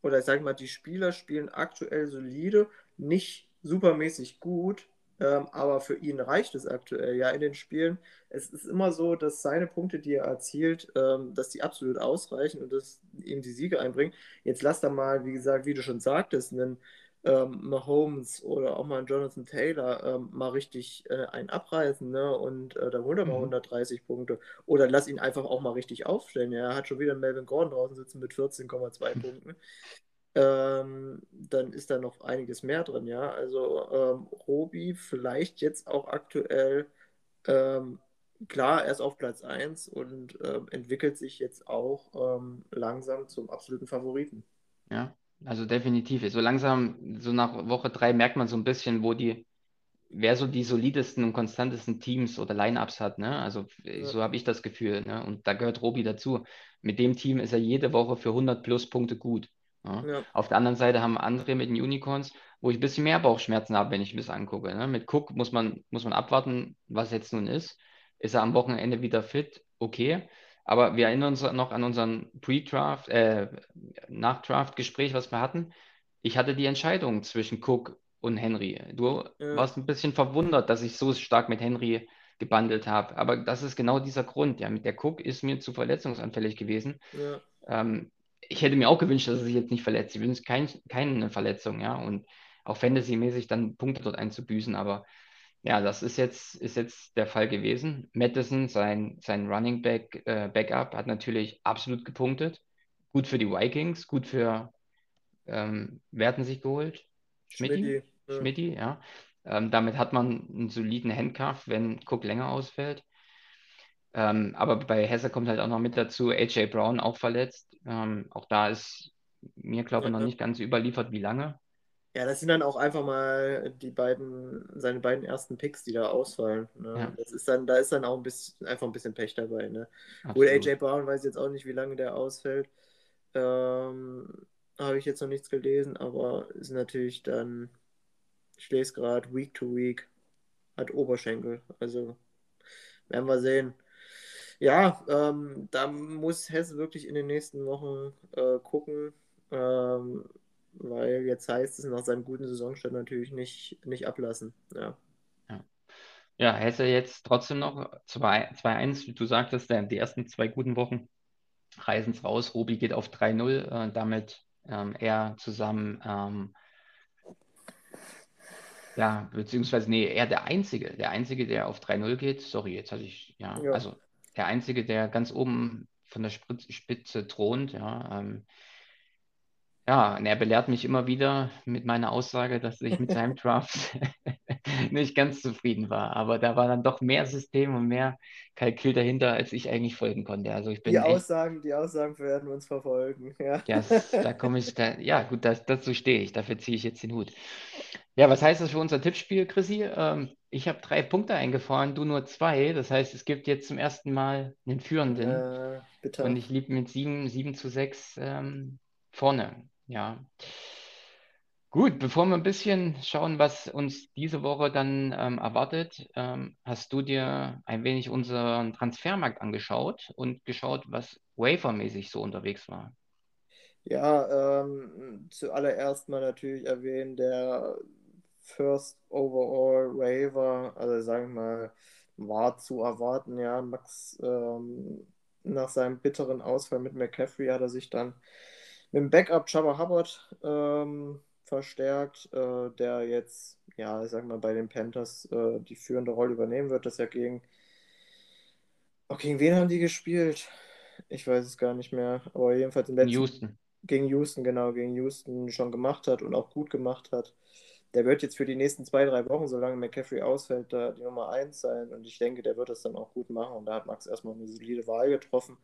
oder ich sage mal, die Spieler spielen aktuell solide, nicht supermäßig gut, ähm, aber für ihn reicht es aktuell. Ja, in den Spielen, es ist immer so, dass seine Punkte, die er erzielt, ähm, dass die absolut ausreichen und dass ihm die Siege einbringen. Jetzt lass da mal, wie gesagt, wie du schon sagtest, einen ähm, Mahomes oder auch mal einen Jonathan Taylor ähm, mal richtig äh, einen abreißen, ne? Und äh, dann holt er mal Mhm. 130 Punkte. Oder lass ihn einfach auch mal richtig aufstellen. Ja, er hat schon wieder einen Melvin Gordon draußen sitzen mit 14,2 Punkten. Ähm, dann ist da noch einiges mehr drin, ja. Also ähm, Robi vielleicht jetzt auch aktuell, ähm, klar, er ist auf Platz 1 und ähm, entwickelt sich jetzt auch ähm, langsam zum absoluten Favoriten. Ja, also definitiv. So langsam, so nach Woche drei merkt man so ein bisschen, wo die, wer so die solidesten und konstantesten Teams oder Lineups hat, ne? Also Ja. so habe ich das Gefühl, ne? Und da gehört Robi dazu. Mit dem Team ist er jede Woche für 100 plus Punkte gut. Ja? Ja, Auf der anderen Seite haben andere mit den Unicorns, wo ich ein bisschen mehr Bauchschmerzen habe, wenn ich mir das angucke. Ne? Mit Cook muss man, muss man abwarten, was jetzt nun ist. Ist er am Wochenende wieder fit? Okay. Aber wir erinnern uns noch an unseren Pre-Draft, äh, Nach-Draft-Gespräch, was wir hatten. Ich hatte die Entscheidung zwischen Cook und Henry. Du Ja. warst ein bisschen verwundert, dass ich so stark mit Henry gebundelt habe. Aber das ist genau dieser Grund. Ja, mit der Cook ist mir zu verletzungsanfällig gewesen. ja, Ähm, ich hätte mir auch gewünscht, dass er sich jetzt nicht verletzt. Ich wünsche kein, keine Verletzung, ja. Und auch Fantasy-mäßig dann Punkte dort einzubüßen. Aber ja, das ist jetzt, ist jetzt der Fall gewesen. Madison, sein, sein Running Back, äh, Backup, hat natürlich absolut gepunktet. Gut für die Vikings, gut für, ähm, wer hatten sich geholt? Schmidti? Schmidti, ja. Ja. Ähm, damit hat man einen soliden Handcuff, wenn Cook länger ausfällt. Ähm, aber bei Hesse kommt halt auch noch mit dazu, AJ Brown auch verletzt. Ähm, auch da ist mir, glaube ich, noch nicht ganz überliefert, wie lange. Ja, das sind dann auch einfach mal die beiden, seine beiden ersten Picks, die da ausfallen. Ne? Ja. Das ist dann, da ist dann auch ein bisschen, einfach ein bisschen Pech dabei. Ne? Wohl Absolut. AJ Brown weiß jetzt auch nicht, wie lange der ausfällt. Ähm, habe ich jetzt noch nichts gelesen, aber ist natürlich dann, ich lese gerade, Week to Week, hat Oberschenkel. Also werden wir sehen. Ja, ähm, da muss Hesse wirklich in den nächsten Wochen äh, gucken, ähm, weil jetzt heißt es nach seinem guten Saisonstart natürlich nicht, nicht ablassen. Ja. Ja, Hesse jetzt trotzdem noch 2 2-1, wie du sagtest, die ersten zwei guten Wochen Reisens raus. Robi geht auf 3-0, äh, damit ähm, er zusammen, ähm, ja, beziehungsweise, nee, er der Einzige, der Einzige, der auf 3-0 geht. Sorry, jetzt hatte ich, ja, Ja. also der Einzige, der ganz oben von der Spitze, thront, ja. Ähm, ja, und er belehrt mich immer wieder mit meiner Aussage, dass ich mit seinem Draft nicht ganz zufrieden war. Aber da war dann doch mehr System und mehr Kalkül dahinter, als ich eigentlich folgen konnte. Also ich bin Die echt, Aussagen, die Aussagen werden uns verfolgen. Ja. ja, s- da komme ich, da, ja gut, das, dazu stehe ich, dafür ziehe ich jetzt den Hut. Ja, was heißt das für unser Tippspiel, Chrissy? Ähm, ich habe drei Punkte eingefahren, du nur zwei. Das heißt, es gibt jetzt zum ersten Mal einen Führenden. Äh, bitter. Und ich liege mit 7, 7 zu 6 ähm, vorne. Ja. Gut, bevor wir ein bisschen schauen, was uns diese Woche dann ähm, erwartet, ähm, hast du dir ein wenig unseren Transfermarkt angeschaut und geschaut, was wafermäßig so unterwegs war. Ja, ähm, zuallererst mal natürlich erwähnen, der First Overall Waiver, also sagen wir mal, war zu erwarten, ja. Max, ähm, nach seinem bitteren Ausfall mit McCaffrey hat er sich dann mit dem Backup Jabba Hubbard ähm, verstärkt, äh, der jetzt, ja, ich sag mal, bei den Panthers äh, die führende Rolle übernehmen wird, das ja gegen, oh, gegen wen haben die gespielt? Ich weiß es gar nicht mehr, aber jedenfalls im letzten Houston. gegen Houston, genau, gegen Houston schon gemacht hat und auch gut gemacht hat. Der wird jetzt für die nächsten zwei, drei Wochen, solange McCaffrey ausfällt, da die Nummer 1 sein. Und ich denke, der wird das dann auch gut machen. Und da hat Max erstmal eine solide Wahl getroffen.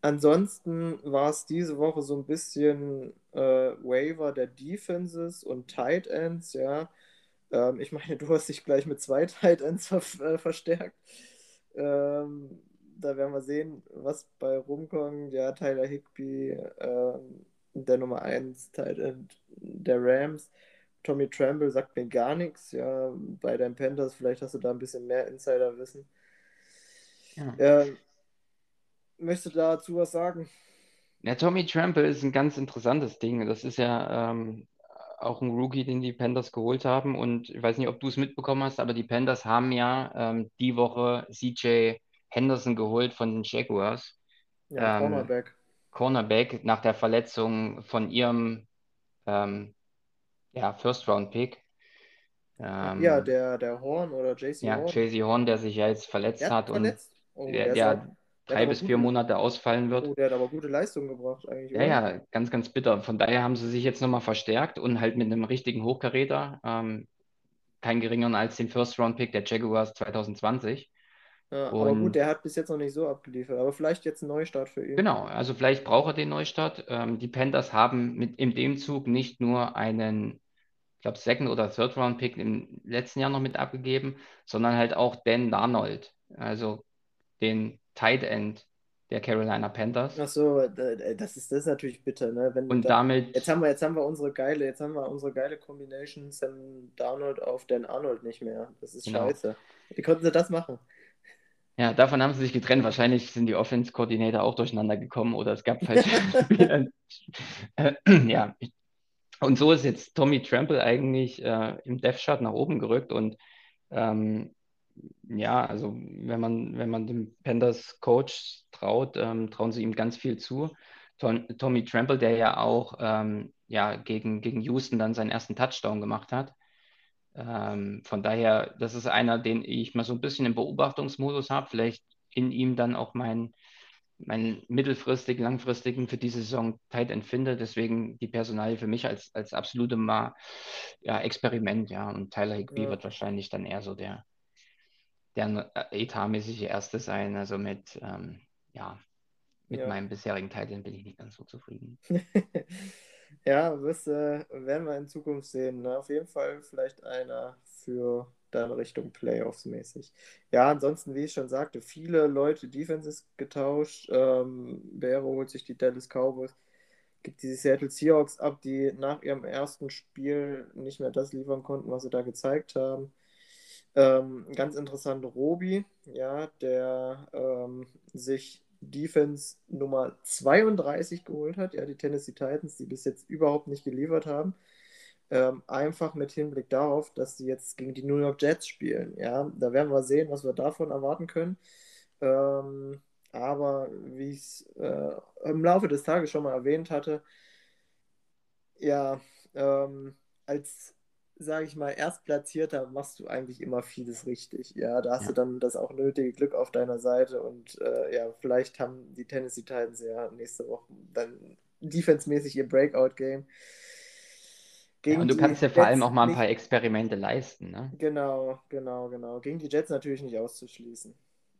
Ansonsten war es diese Woche so ein bisschen äh, Waiver der Defenses und Tight Ends, ja. Ähm, ich meine, du hast dich gleich mit zwei Tight Ends ver äh, verstärkt. Ähm, da werden wir sehen, was bei rumkommt. Ja, Tyler Higby, ähm, der Nummer 1 Tight End der Rams. Tommy Tremble sagt mir gar nichts. Ja, bei den Panthers, vielleicht hast du da ein bisschen mehr Insiderwissen. Ja. Möchtest du dazu was sagen? Ja, Tommy Trample ist ein ganz interessantes Ding. Das ist ja ähm, auch ein Rookie, den die Panthers geholt haben. Und ich weiß nicht, ob du es mitbekommen hast, aber die Panthers haben ja ähm, die Woche CJ Henderson geholt von den Jaguars. Ja, Ähm, Cornerback. Cornerback nach der Verletzung von ihrem ähm, ja, First-Round-Pick. Ähm, ja, der, der Horn oder JC ja, Horn. Jay-Z Horn, der sich ja jetzt verletzt Der hat hat und verletzt. Oh, der, der, der drei bis vier Monate ausfallen wird. oh, der hat aber gute Leistung gebracht eigentlich, Ja, oder? ja, ganz, ganz bitter. Von daher haben sie sich jetzt nochmal verstärkt und halt mit einem richtigen Hochkaräter, ähm, kein geringeren als den First-Round-Pick der Jaguars 2020. Ja, aber gut, der hat bis jetzt noch nicht so abgeliefert. Aber vielleicht jetzt ein Neustart für ihn. genau, also vielleicht braucht er den Neustart. Ähm, die Panthers haben mit in dem Zug nicht nur einen, ich glaube, Second- oder Third-Round-Pick im letzten Jahr noch mit abgegeben, sondern halt auch Dan Darnold, also den Tight End der Carolina Panthers. Ach so, da- das ist, das ist natürlich bitter, ne? Wenn Und da, damit jetzt haben wir, jetzt haben wir unsere geile, jetzt haben wir unsere geile Combination Sam Darnold auf Dan Arnold nicht mehr. Das ist Genau. scheiße. Wie konnten sie das machen? Ja, davon haben sie sich getrennt. Wahrscheinlich sind die Offense-Koordinator auch durcheinander gekommen oder es gab falsche Spieler. Äh, ja, und so ist jetzt Tommy Trample eigentlich äh, im Death Chart nach oben gerückt und ähm, ja, also wenn man, wenn man dem Panthers Coach traut, ähm, trauen sie ihm ganz viel zu. Tom, Tommy Trample, der ja auch ähm, ja, gegen, gegen Houston dann seinen ersten Touchdown gemacht hat. Ähm, von daher, das ist einer, den ich mal so ein bisschen im Beobachtungsmodus habe. Vielleicht in ihm dann auch meinen meinen mittelfristig, langfristigen für diese Saison Tight End finde. Deswegen die Personalie für mich als, als absolute mal ja, Experiment, ja. Und Tyler Higby Ja. wird wahrscheinlich dann eher so der, der äh, etatmäßige Erste sein. Also mit, ähm, ja, mit Ja. meinem bisherigen Tight End bin ich nicht ganz so zufrieden. Ja, wirst, äh, werden wir in Zukunft sehen. Ne? Auf jeden Fall vielleicht einer für dann Richtung Playoffs mäßig. Ja, ansonsten, wie ich schon sagte, viele Leute Defenses getauscht. Ähm, Beare holt sich die Dallas Cowboys, gibt die Seattle Seahawks ab, die nach ihrem ersten Spiel nicht mehr das liefern konnten, was sie da gezeigt haben. Ähm, ganz interessant, Robi, ja, der ähm, sich Defense Nummer 32 geholt hat, ja, die Tennessee Titans, die bis jetzt überhaupt nicht geliefert haben. Ähm, einfach mit Hinblick darauf, dass sie jetzt gegen die New York Jets spielen. Ja, da werden wir sehen, was wir davon erwarten können. Ähm, aber wie ich es äh, im Laufe des Tages schon mal erwähnt hatte, ja, ähm, als, sage ich mal, Erstplatzierter machst du eigentlich immer vieles richtig. Ja, da hast Ja. du dann das auch nötige Glück auf deiner Seite und äh, ja, vielleicht haben die Tennessee Titans ja nächste Woche dann defensemäßig ihr Breakout-Game. Ja, und du kannst dir vor allem auch mal ein paar Experimente leisten, ne? Genau, genau, genau. Gegen die Jets natürlich nicht auszuschließen.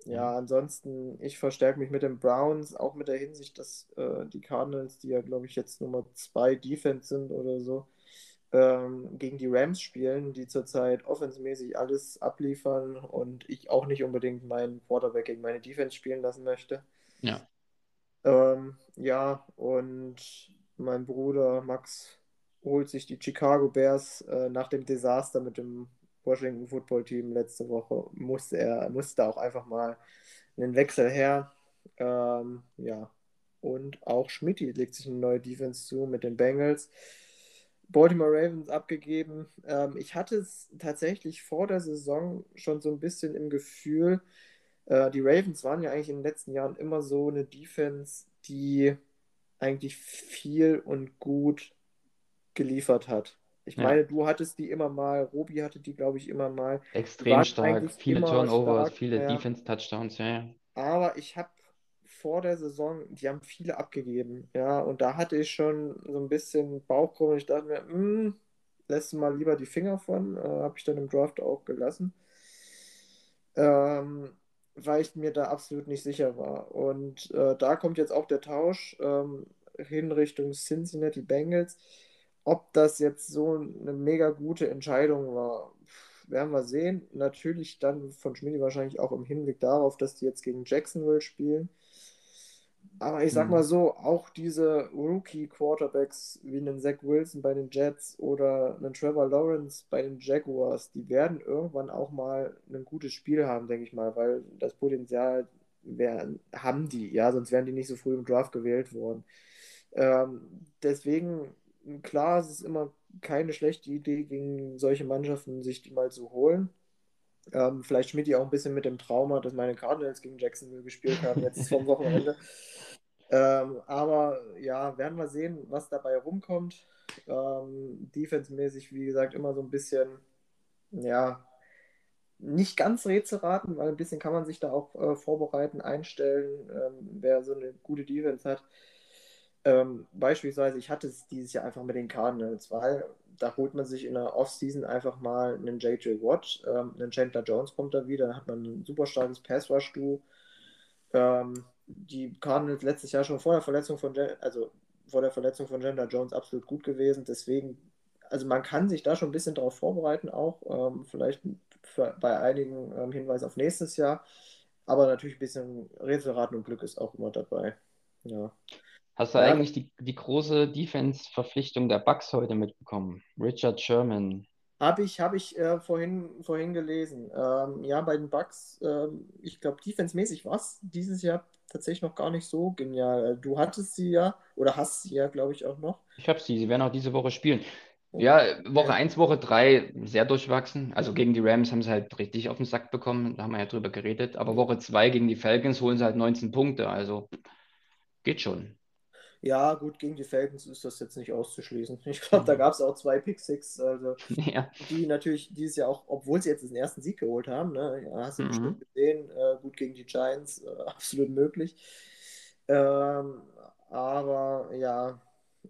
Ja, Ja. ansonsten, ich verstärke mich mit den Browns, auch mit der Hinsicht, dass äh, die Cardinals, die ja, glaube ich, jetzt Nummer zwei Defense sind oder so, ähm, gegen die Rams spielen, die zurzeit offensmäßig alles abliefern und ich auch nicht unbedingt meinen Quarterback gegen meine Defense spielen lassen möchte. Ja. Ähm, ja, und mein Bruder Max holt sich die Chicago Bears äh, nach dem Desaster mit dem Washington Football Team letzte Woche. Musste er musste auch einfach mal einen Wechsel her. Ähm, ja, und auch Schmidt legt sich eine neue Defense zu mit den Bengals. Baltimore Ravens abgegeben. Ähm, ich hatte es tatsächlich vor der Saison schon so ein bisschen im Gefühl, äh, die Ravens waren ja eigentlich in den letzten Jahren immer so eine Defense, die eigentlich viel und gut geliefert hat. Ich Ja. meine, du hattest die immer mal, Robi hatte die, glaube ich, immer mal. Extrem stark, viele Turnovers, stark, viele ja. Defense-Touchdowns, ja. Aber ich habe vor der Saison, die haben viele abgegeben, ja, und da hatte ich schon so ein bisschen Bauchkrummen. Ich dachte mir, hm, lässt du mal lieber die Finger von, äh, habe ich dann im Draft auch gelassen, ähm, weil ich mir da absolut nicht sicher war. Und äh, da kommt jetzt auch der Tausch ähm, hin Richtung Cincinnati Bengals. Ob das jetzt so eine mega gute Entscheidung war, werden wir sehen. Natürlich dann von Schmidt wahrscheinlich auch im Hinblick darauf, dass die jetzt gegen Jacksonville spielen. Aber ich sag Mhm. mal so, auch diese Rookie-Quarterbacks wie einen Zach Wilson bei den Jets oder einen Trevor Lawrence bei den Jaguars, die werden irgendwann auch mal ein gutes Spiel haben, denke ich mal, weil das Potenzial wär, haben die, ja, sonst wären die nicht so früh im Draft gewählt worden. Ähm, deswegen, klar, es ist immer keine schlechte Idee, gegen solche Mannschaften sich die mal zu holen. Ähm, vielleicht Schmidt auch ein bisschen mit dem Trauma, dass meine Cardinals gegen Jacksonville gespielt haben, jetzt vom Wochenende. Ähm, aber ja, werden wir sehen, was dabei rumkommt. Ähm, Defense-mäßig, wie gesagt, immer so ein bisschen, ja, nicht ganz Rätselraten, weil ein bisschen kann man sich da auch äh, vorbereiten, einstellen, ähm, wer so eine gute Defense hat. Ähm, beispielsweise, ich hatte es dieses Jahr einfach mit den Cardinals, weil da holt man sich in der Offseason einfach mal einen J.J. Watt, ähm, einen Chandler Jones kommt da wieder, dann hat man ein super starkes Pass-Rush-Duo. Ähm, die Cardinals letztes Jahr schon vor der Verletzung von, also vor der Verletzung von Chandler Jones absolut gut gewesen, deswegen, also man kann sich da schon ein bisschen darauf vorbereiten, auch ähm, vielleicht für, bei einigen ähm, Hinweis auf nächstes Jahr, aber natürlich ein bisschen Rätselraten und Glück ist auch immer dabei. Ja. Hast du Ja. eigentlich die, die große Defense-Verpflichtung der Bucks heute mitbekommen? Richard Sherman. Habe ich, hab ich äh, vorhin, vorhin gelesen. Ähm, ja, bei den Bucks, ähm, ich glaube, defensemäßig war es dieses Jahr tatsächlich noch gar nicht so genial. Du hattest sie ja, oder hast sie ja, glaube ich, auch noch. Ich habe sie, sie werden auch diese Woche spielen. Ja, Woche 1, Woche 3 sehr durchwachsen. Also gegen die Rams haben sie halt richtig auf den Sack bekommen, da haben wir ja drüber geredet. Aber Woche 2 gegen die Falcons holen sie halt 19 Punkte, also geht schon. Ja, gut, gegen die Falcons ist das jetzt nicht auszuschließen. Ich glaube, da Mhm. gab es auch zwei Pick Six, also Ja, die natürlich dieses Jahr auch, obwohl sie jetzt den ersten Sieg geholt haben, ne, ja, hast du Mhm. bestimmt gesehen, äh, gut gegen die Giants, äh, absolut möglich. Ähm, aber ja,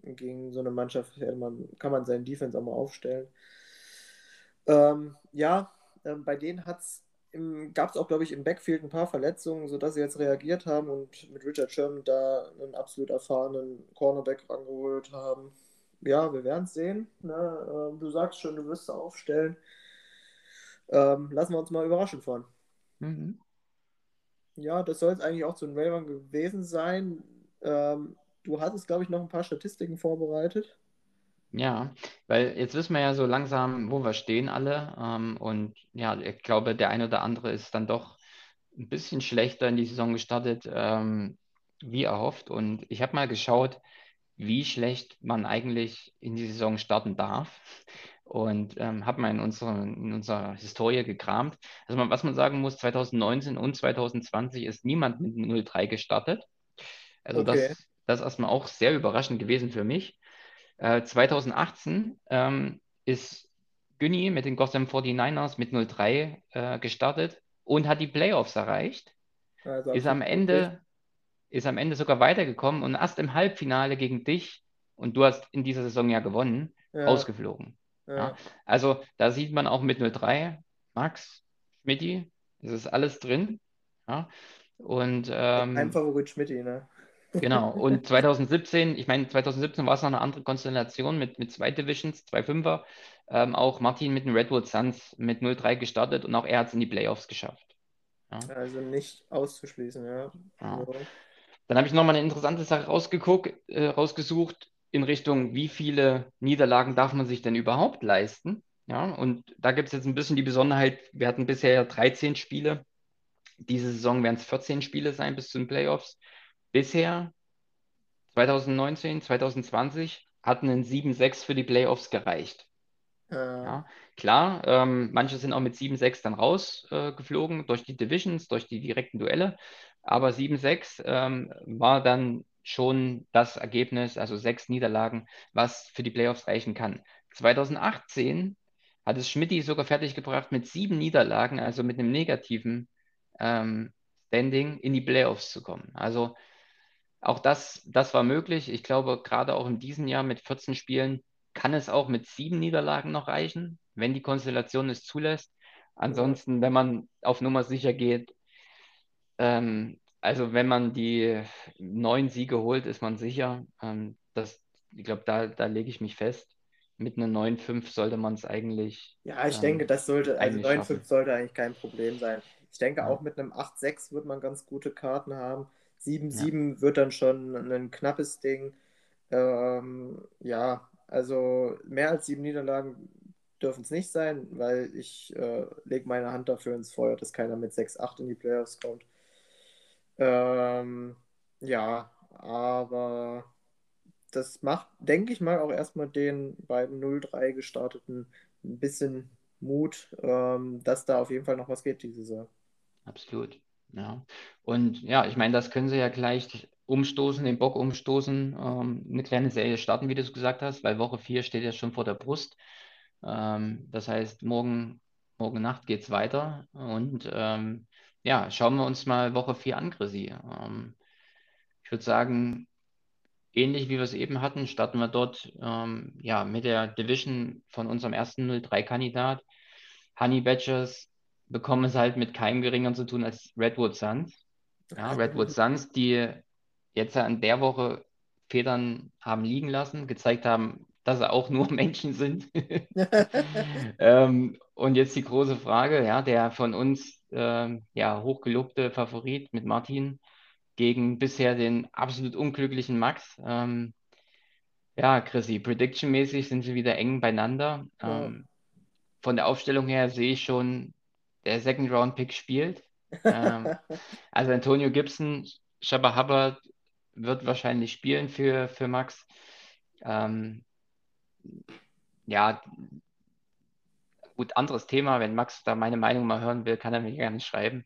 gegen so eine Mannschaft man, kann man seinen Defense auch mal aufstellen. Ähm, ja, ähm, bei denen hat's im, gab es auch, glaube ich, im Backfield ein paar Verletzungen, sodass sie jetzt reagiert haben und mit Richard Sherman da einen absolut erfahrenen Cornerback rangeholt haben. Ja, wir werden es sehen. Ne? Ähm, du sagst schon, du wirst sie aufstellen. Ähm, lassen wir uns mal überraschen von. mhm. Ja, das soll es eigentlich auch zu den Ravens gewesen sein. Ähm, du hattest, glaube ich, noch ein paar Statistiken vorbereitet. Ja, weil jetzt wissen wir ja so langsam, wo wir stehen alle. Ähm, und ja, ich glaube, der eine oder andere ist dann doch ein bisschen schlechter in die Saison gestartet, ähm, wie erhofft. Und ich habe mal geschaut, wie schlecht man eigentlich in die Saison starten darf. und ähm, habe mal in, unsere, in unserer Historie gekramt. Also man, was man sagen muss, 2019 und 2020 ist niemand mit 0-3 gestartet. Also Okay. das, das ist erstmal auch sehr überraschend gewesen für mich. Äh, 2018 ähm, ist Günni mit den Gotham 49ers mit 0-3 äh, gestartet und hat die Playoffs erreicht. Also Ist am Ende, ist am Ende sogar weitergekommen und erst im Halbfinale gegen dich, und du hast in dieser Saison ja gewonnen, Ja, rausgeflogen. ja. Ja. Also da sieht man auch mit 03, Max, Schmidti, es ist alles drin. Und Ein ähm, Favorit Schmidti, ne? Genau, und 2017, ich meine, 2017 war es noch eine andere Konstellation mit, mit zwei Divisions, zwei Fünfer. Ähm, auch Martin mit den Redwood Suns mit 0-3 gestartet und auch er hat es in die Playoffs geschafft. Ja. Also nicht auszuschließen, ja. Ja. Dann habe ich nochmal eine interessante Sache rausgeguckt, äh, rausgesucht in Richtung, wie viele Niederlagen darf man sich denn überhaupt leisten? Ja, und da gibt es jetzt ein bisschen die Besonderheit, wir hatten bisher ja 13 Spiele. Diese Saison werden es 14 Spiele sein bis zu den Playoffs. Bisher 2019, 2020 hatten ein 7-6 für die Playoffs gereicht. Äh, Ja, klar, ähm, manche sind auch mit 7-6 dann rausgeflogen äh, durch die Divisions, durch die direkten Duelle. Aber 7-6 ähm, war dann schon das Ergebnis, also sechs Niederlagen, was für die Playoffs reichen kann. 2018 hat es Schmidti sogar fertiggebracht mit sieben Niederlagen, also mit einem negativen ähm, Standing in die Playoffs zu kommen. Also auch das, das war möglich. Ich glaube, gerade auch in diesem Jahr mit 14 Spielen kann es auch mit sieben Niederlagen noch reichen, wenn die Konstellation es zulässt. Ansonsten, wenn man auf Nummer sicher geht, ähm, also wenn man die neun Siege holt, ist man sicher. Ähm, das, ich glaube, da, da lege ich mich fest. Mit einer 9-5 sollte man es eigentlich. Ja, ich ähm, denke, das sollte, also eigentlich 9-5 schaffen. sollte eigentlich kein Problem sein. Ich denke, Ja. auch mit einem 8-6 wird man ganz gute Karten haben. 7-7 wird dann schon ein knappes Ding. Ähm, ja, also mehr als sieben Niederlagen dürfen es nicht sein, weil ich äh, lege meine Hand dafür ins Feuer, dass keiner mit 6-8 in die Playoffs kommt. Ähm, ja, aber das macht, denke ich mal, auch erstmal den beiden 0-3 gestarteten ein bisschen Mut, ähm, dass da auf jeden Fall noch was geht diese Saison. Absolut. Ja. Und ja, ich meine, das können sie ja gleich umstoßen, den Bock umstoßen, ähm, eine kleine Serie starten, wie du es gesagt hast, weil Woche 4 steht ja schon vor der Brust. Ähm, das heißt, morgen, morgen Nacht geht es weiter. Und ähm, ja, schauen wir uns mal Woche 4 an, Chrissy. Ähm, ich würde sagen, ähnlich wie wir es eben hatten, starten wir dort ähm, ja, mit der Division von unserem ersten 03-Kandidat. Honey Badgers bekommen es halt mit keinem geringeren zu tun als Redwood Suns. Ja, Redwood Suns, die jetzt ja in der Woche Federn haben liegen lassen, gezeigt haben, dass sie auch nur Menschen sind. ähm, und jetzt die große Frage, ja, der von uns ähm, ja, hochgelobte Favorit mit Martin gegen bisher den absolut unglücklichen Max. Ähm, ja, Chrissy, prediction-mäßig sind sie wieder eng beieinander. Ja. Ähm, von der Aufstellung her sehe ich schon, der Second-Round-Pick spielt. Ähm, also Antonio Gibson, Shabba Hubbard wird wahrscheinlich spielen für, für Max. Ähm, ja, gut, anderes Thema. Wenn Max da meine Meinung mal hören will, kann er mir gerne schreiben.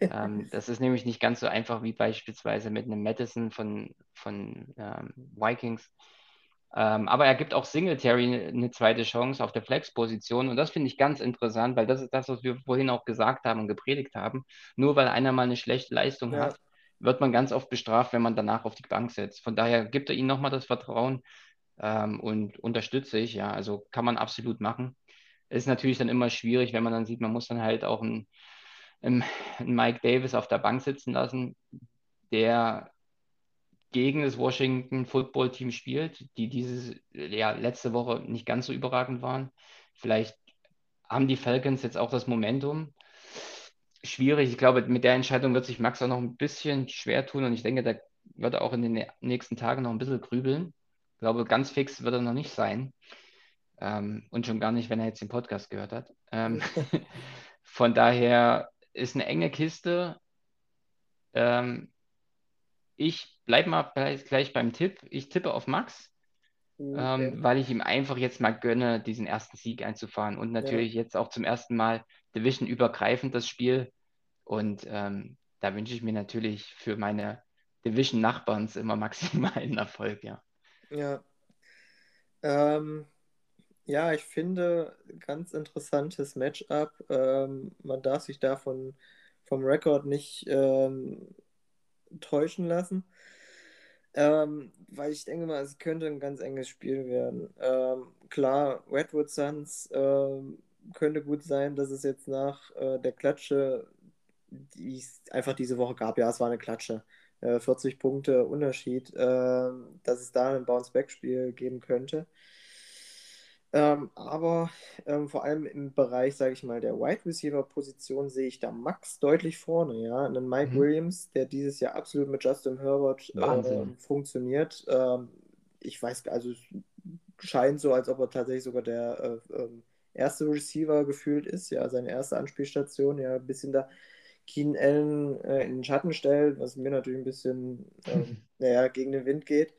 ähm, das ist nämlich nicht ganz so einfach wie beispielsweise mit einem Madison von, von ähm, Vikings. Ähm, aber er gibt auch Singletary eine zweite Chance auf der Flex-Position und das finde ich ganz interessant, weil das ist das, was wir vorhin auch gesagt haben und gepredigt haben. Nur weil einer mal eine schlechte Leistung Ja. hat, wird man ganz oft bestraft, wenn man danach auf die Bank setzt. Von daher gibt er ihnen nochmal das Vertrauen ähm, und unterstütze ich, ja, also kann man absolut machen. Ist natürlich dann immer schwierig, wenn man dann sieht, man muss dann halt auch einen, einen Mike Davis auf der Bank sitzen lassen, der gegen das Washington Football Team spielt, die dieses ja, letzte Woche nicht ganz so überragend waren. Vielleicht haben die Falcons jetzt auch das Momentum. Schwierig, ich glaube, mit der Entscheidung wird sich Max auch noch ein bisschen schwer tun und ich denke, da wird er auch in den nächsten Tagen noch ein bisschen grübeln. Ich glaube, ganz fix wird er noch nicht sein. Ähm, und schon gar nicht, wenn er jetzt den Podcast gehört hat. Ähm, von daher ist eine enge Kiste. Ähm, ich bleibe mal gleich, beim Tipp. Ich tippe auf Max. ähm, Okay. weil ich ihm einfach jetzt mal gönne, diesen ersten Sieg einzufahren und Ja, natürlich jetzt auch zum ersten Mal Division-übergreifend das Spiel. Und ähm, da wünsche ich mir natürlich für meine Division-Nachbarn immer maximalen Erfolg, ja. ja. Ähm, ja, ich finde, ganz interessantes Matchup. Ähm, man darf sich davon vom Rekord nicht ähm, täuschen lassen. Ähm, weil ich denke mal, es könnte ein ganz enges Spiel werden. Ähm, klar, Redwood Suns ähm, könnte gut sein, dass es jetzt nach äh, der Klatsche, die es einfach diese Woche gab, ja, es war eine Klatsche, äh, 40 Punkte Unterschied, ähm, dass es da ein Bounce-Back-Spiel geben könnte. Ähm, aber ähm, vor allem im Bereich, sage ich mal, der Wide Receiver-Position sehe ich da Max deutlich vorne, ja. Einen Mike Mhm. Williams, der dieses Jahr absolut mit Justin Herbert ähm, funktioniert. Ähm, ich weiß, also es scheint so, als ob er tatsächlich sogar der äh, ähm, erste Receiver gefühlt ist, ja, seine erste Anspielstation, ja, ein bisschen da Keenan Allen äh, in den Schatten stellt, was mir natürlich ein bisschen, ähm, naja, gegen den Wind geht,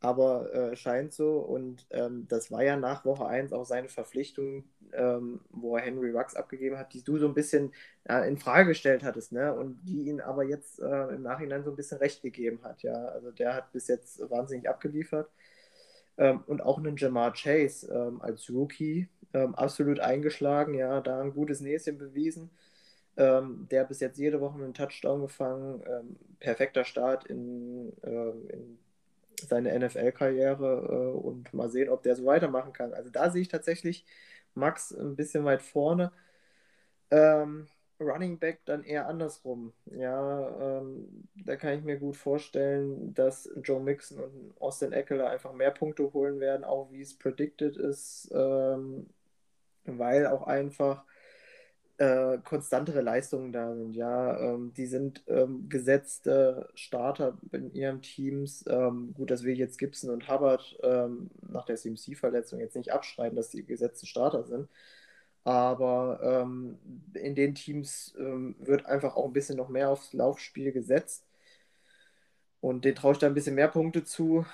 aber äh, scheint so. Und ähm, das war ja nach Woche 1 auch seine Verpflichtung, ähm, wo er Henry Rux abgegeben hat, die du so ein bisschen äh, in Frage gestellt hattest, ne? Und die ihn aber jetzt äh, im Nachhinein so ein bisschen recht gegeben hat, ja. Also der hat bis jetzt wahnsinnig abgeliefert. Ähm, und auch einen Jamar Chase ähm, als Rookie ähm, absolut eingeschlagen, ja, da ein gutes Näschen bewiesen. Ähm, der bis jetzt jede Woche einen Touchdown gefangen. Ähm, perfekter Start in, ähm, in seine NFL-Karriere äh, und mal sehen, ob der so weitermachen kann. Also da sehe ich tatsächlich Max ein bisschen weit vorne. Ähm, Running Back dann eher andersrum. Ja, ähm, da kann ich mir gut vorstellen, dass Joe Mixon und Austin Eckler einfach mehr Punkte holen werden, auch wie es predicted ist, ähm, weil auch einfach äh, konstantere Leistungen da sind. Ja, ähm, die sind ähm, gesetzte Starter in ihren Teams. Ähm, gut, dass wir jetzt Gibson und Hubbard ähm, nach der CMC-Verletzung jetzt nicht abschreiben, dass die gesetzte Starter sind. Aber ähm, in den Teams ähm, wird einfach auch ein bisschen noch mehr aufs Laufspiel gesetzt. Und den traue ich da ein bisschen mehr Punkte zu.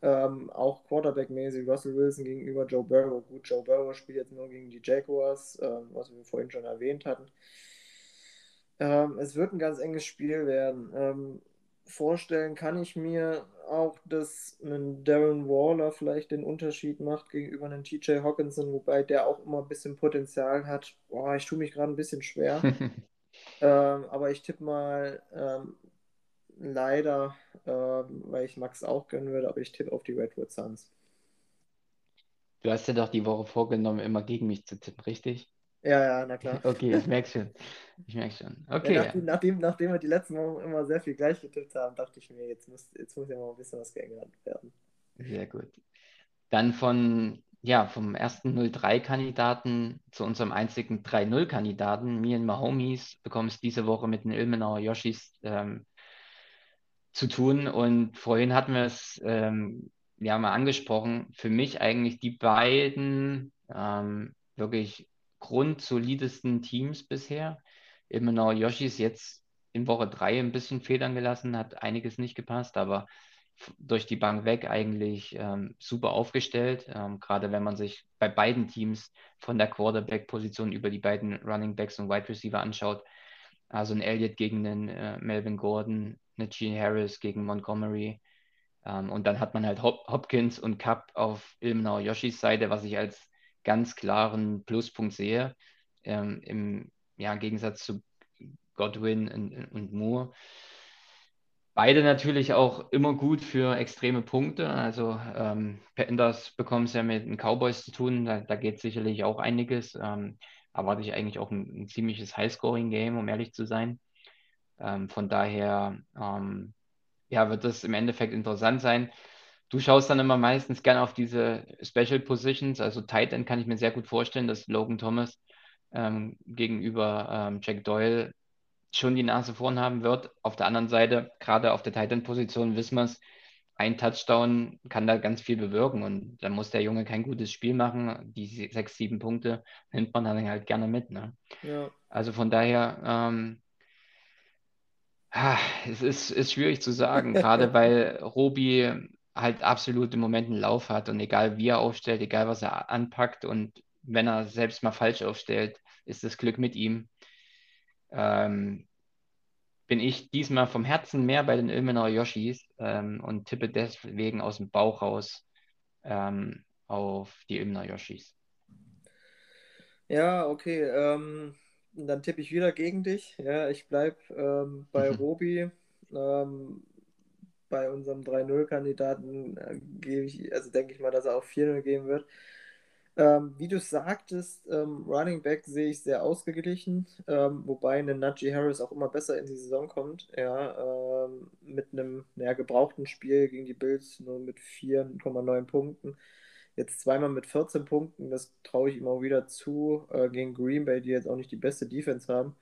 Ähm, auch Quarterback-mäßig Russell Wilson gegenüber Joe Burrow. Gut, Joe Burrow spielt jetzt nur gegen die Jaguars, ähm, was wir vorhin schon erwähnt hatten. Ähm, es wird ein ganz enges Spiel werden. Ähm, vorstellen kann ich mir auch, dass ein Darren Waller vielleicht den Unterschied macht gegenüber einem TJ Hawkinson, wobei der auch immer ein bisschen Potenzial hat. Boah, ich tue mich gerade ein bisschen schwer. ähm, aber ich tippe mal ähm, leider, ähm, weil ich Max auch gönnen würde, aber ich tippe auf die Redwood Suns. Du hast ja doch die Woche vorgenommen, immer gegen mich zu tippen, richtig? Ja, ja, na klar. Okay, ich merke schon. Ich merke schon. Ja, Okay. nachdem, nachdem, nachdem wir die letzten Wochen immer sehr viel gleich getippt haben, dachte ich mir, jetzt muss, jetzt muss ja mal ein bisschen was geändert werden. Sehr gut. Dann von, ja, vom ersten 0-3-Kandidaten zu unserem einzigen 3-0-Kandidaten, me and my homies, bekommen es diese Woche mit den Ilmenauer Yoshis ähm, zu tun. Und vorhin hatten wir es ähm, ja mal angesprochen. Für mich eigentlich die beiden ähm, wirklich grundsolidesten Teams bisher. Ilmenauer Yoshis jetzt in Woche 3 ein bisschen Federn gelassen, hat einiges nicht gepasst, aber durch die Bank weg eigentlich ähm, super aufgestellt. Ähm, gerade wenn man sich bei beiden Teams von der Quarterback-Position über die beiden Running Backs und Wide Receiver anschaut. Also ein Elliott gegen den äh, Melvin Gordon, eine Gene Harris gegen Montgomery. Ähm, und dann hat man halt Hop Hopkins und Cup auf Ilmenauer Yoshis Seite, was ich als ganz klaren Pluspunkt sehe. Ähm, Im ja, Gegensatz zu Godwin und, und Moore. Beide natürlich auch immer gut für extreme Punkte. Also ähm, Panthers bekommen es ja mit den Cowboys zu tun. Da, da geht sicherlich auch einiges. Ähm, erwarte ich eigentlich auch ein, ein ziemliches High-Scoring-Game, um ehrlich zu sein. Ähm, von daher ähm, ja, wird das im Endeffekt interessant sein. Du schaust dann immer meistens gerne auf diese Special Positions. Also Tight End kann ich mir sehr gut vorstellen, dass Logan Thomas ähm, gegenüber ähm, Jack Doyle schon die Nase vorn haben wird. Auf der anderen Seite, gerade auf der Tight End Position, wissen wir es, ein Touchdown kann da ganz viel bewirken und da muss der Junge kein gutes Spiel machen. Die sechs, sieben Punkte nimmt man dann halt gerne mit. Ne? Ja, Also von daher, ähm, es ist, ist schwierig zu sagen, gerade weil Robi halt absolut im Moment einen Lauf hat und egal wie er aufstellt, egal was er anpackt und wenn er selbst mal falsch aufstellt, ist das Glück mit ihm. Ähm, bin ich diesmal vom Herzen mehr bei den Ilmenauer Yoshis ähm, und tippe deswegen aus dem Bauch raus ähm, auf die Ilmenauer Yoshis. Ja, okay. Dann tippe ich wieder gegen dich. Ja, ich bleibe ähm, bei Mhm. Robi. Ähm, bei unserem 3-0-Kandidaten äh, gebe ich, also denke ich mal, dass er auch 4-0 geben wird. Ähm, wie du sagtest, ähm, Running Back sehe ich sehr ausgeglichen, ähm, wobei ein Najee Harris auch immer besser in die Saison kommt. Ja, ähm, mit einem ja, gebrauchten Spiel gegen die Bills nur mit 4,9 Punkten. Jetzt zweimal mit 14 Punkten, das traue ich ihm auch wieder zu, äh, gegen Green Bay, die jetzt auch nicht die beste Defense haben.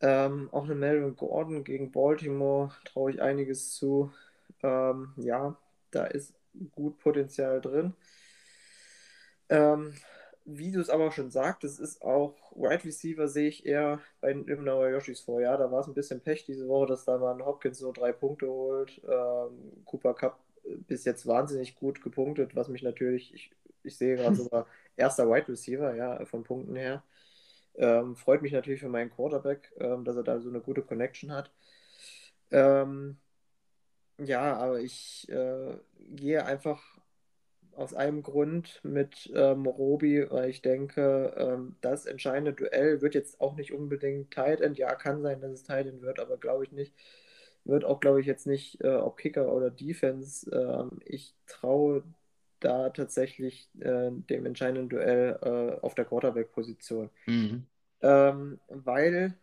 Ähm, auch eine Melvin Gordon gegen Baltimore traue ich einiges zu. Ähm, ja, da ist gut Potenzial drin. Ähm, wie du es aber schon sagtest, ist auch Wide Receiver sehe ich eher bei den Ilmenauer Yoshis vor. Ja, da war es ein bisschen Pech diese Woche, dass da mal ein Hopkins nur drei Punkte holt. Ähm, Cooper Cup bis jetzt wahnsinnig gut gepunktet, was mich natürlich, ich, ich sehe gerade sogar erster Wide Receiver, ja, von Punkten her. Ähm, freut mich natürlich für meinen Quarterback, ähm, dass er da so eine gute Connection hat. Ähm, ja, aber ich äh, gehe einfach aus einem Grund mit ähm, Robi, weil ich denke, ähm, das entscheidende Duell wird jetzt auch nicht unbedingt Tight End. Ja, kann sein, dass es Tight End wird, aber glaube ich nicht. Wird auch, glaube ich, jetzt nicht, äh, ob Kicker oder Defense. Ähm, ich traue da tatsächlich äh, dem entscheidenden Duell äh, auf der Quarterback-Position. Mhm. Ähm, weil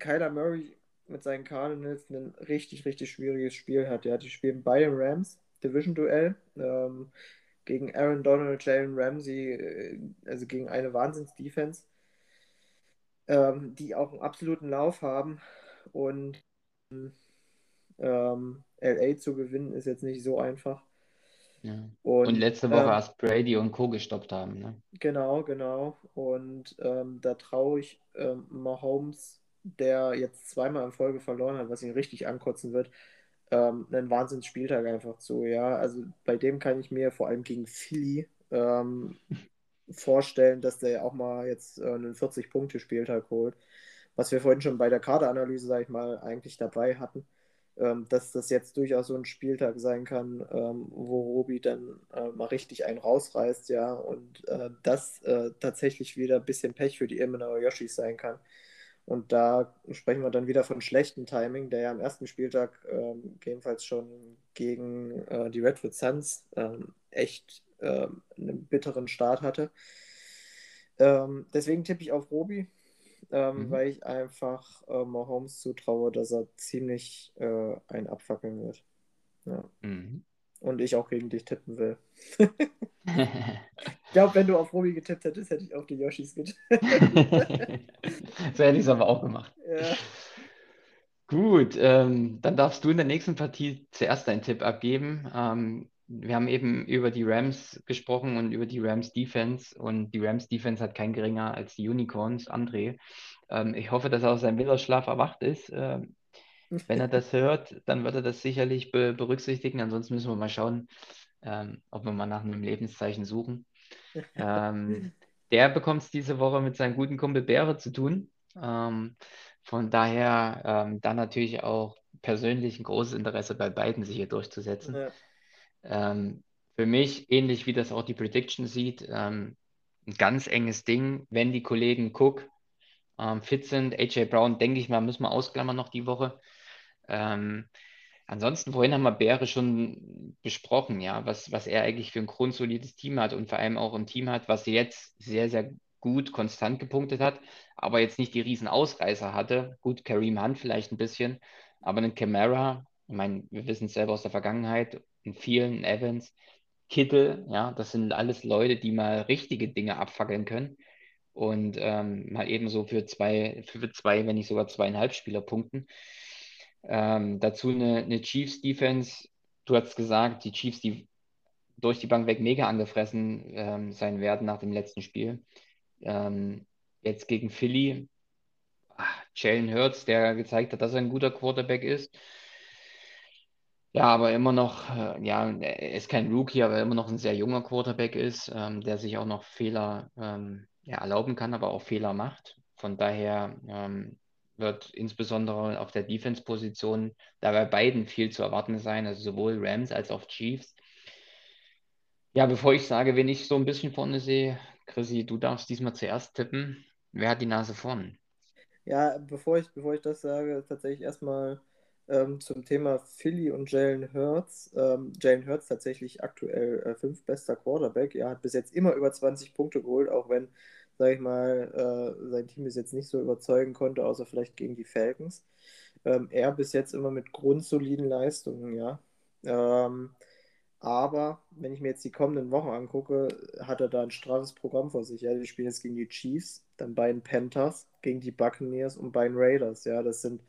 Kyler Murray mit seinen Cardinals ein richtig, richtig schwieriges Spiel hat. Ja, die spielen bei den Rams, Division-Duell, ähm, gegen Aaron Donald, Jalen Ramsey, äh, also gegen eine Wahnsinns-Defense, ähm, die auch einen absoluten Lauf haben. Und ähm, LA zu gewinnen ist jetzt nicht so einfach. Ja. Und, Und letzte Woche ähm, erst Brady und Co. gestoppt haben. Ne? Genau, genau. Und ähm, da traue ich ähm, Mahomes, der jetzt zweimal in Folge verloren hat, was ihn richtig ankotzen wird, ähm, einen Wahnsinnsspieltag einfach zu. Ja, also bei dem kann ich mir vor allem gegen Philly ähm, vorstellen, dass der auch mal jetzt äh, einen 40-Punkte-Spieltag holt. Was wir vorhin schon bei der Kaderanalyse, sag ich mal, eigentlich dabei hatten ähm, dass das jetzt durchaus so ein Spieltag sein kann, ähm, wo Robi dann äh, mal richtig einen rausreißt, ja, und äh, das äh, tatsächlich wieder ein bisschen Pech für die Ilmenauer Yoshis sein kann. Und da sprechen wir dann wieder von schlechtem Timing, der ja am ersten Spieltag ähm, jedenfalls schon gegen die Redwood Suns echt einen bitteren Start hatte. Deswegen tippe ich auf Robi ähm, Mhm. weil ich einfach äh, Mahomes zutraue, dass er ziemlich äh, einen abfackeln wird. Ja. Mhm. Und ich auch gegen dich tippen will. Ich glaube, wenn du auf Robi getippt hättest, hätte ich auf die Yoshis getippt. so hätte ich es aber auch gemacht. Ja. Gut, ähm, dann darfst du in der nächsten Partie zuerst deinen Tipp abgeben. Ähm, wir haben eben über die Rams gesprochen und über die Rams Defense und die Rams Defense hat kein geringer als die Unicorns, André. Ähm, ich hoffe, dass er aus seinem Winterschlaf erwacht ist. Ähm, wenn er das hört, dann wird er das sicherlich be berücksichtigen. Ansonsten müssen wir mal schauen, ähm, ob wir mal nach einem Lebenszeichen suchen. Ähm, der bekommt es diese Woche mit seinem guten Kumpel Bäre zu tun. Ähm, von daher ähm, dann natürlich auch persönlich ein großes Interesse bei beiden, sich hier durchzusetzen. Ja. Ähm, für mich, ähnlich wie das auch die Prediction sieht, ähm, ein ganz enges Ding, wenn die Kollegen Cook ähm, fit sind. AJ Brown, denke ich mal, müssen wir ausklammern noch die Woche. Ähm, ansonsten, vorhin haben wir Bäre schon besprochen, ja, was, was er eigentlich für ein grundsolides Team hat und vor allem auch ein Team hat, was jetzt sehr, sehr gut konstant gepunktet hat, aber jetzt nicht die riesen Ausreißer hatte. Gut, Kareem Hunt vielleicht ein bisschen, aber einen Camara, ich meine, wir wissen es selber aus der Vergangenheit, in vielen Evans, Kittel, ja, das sind alles Leute, die mal richtige Dinge abfackeln können und ähm, mal eben so für zwei, für zwei, wenn nicht sogar zweieinhalb Spieler punkten. Ähm, dazu eine, eine Chiefs Defense. Du hast gesagt, die Chiefs, die durch die Bank weg mega angefressen ähm, sein werden nach dem letzten Spiel. Ähm, jetzt gegen Philly, ach, Jalen Hurts, der gezeigt hat, dass er ein guter Quarterback ist. Ja, aber immer noch, äh, ja, er ist kein Rookie, aber immer noch ein sehr junger Quarterback ist, ähm, der sich auch noch Fehler ähm, ja, erlauben kann, aber auch Fehler macht. Von daher ähm, wird insbesondere auf der Defense-Position da bei beiden viel zu erwarten sein, also sowohl Rams als auch Chiefs. Ja, bevor ich sage, wen ich so ein bisschen vorne sehe, Chrissy, du darfst diesmal zuerst tippen. Wer hat die Nase vorn? Ja, bevor ich, bevor ich das sage, tatsächlich erstmal ähm, zum Thema Philly und Jalen Hurts. Ähm, Jalen Hurts tatsächlich aktuell äh, fünf bester Quarterback. Er hat bis jetzt immer über 20 Punkte geholt, auch wenn, sage ich mal, äh, sein Team bis jetzt nicht so überzeugen konnte, außer vielleicht gegen die Falcons. Ähm, er bis jetzt immer mit grundsoliden Leistungen, ja. Ähm, aber wenn ich mir jetzt die kommenden Wochen angucke, hat er da ein straffes Programm vor sich. Ja, die spielen jetzt gegen die Chiefs, dann bei den Panthers, gegen die Buccaneers und bei den Raiders. Ja, das sind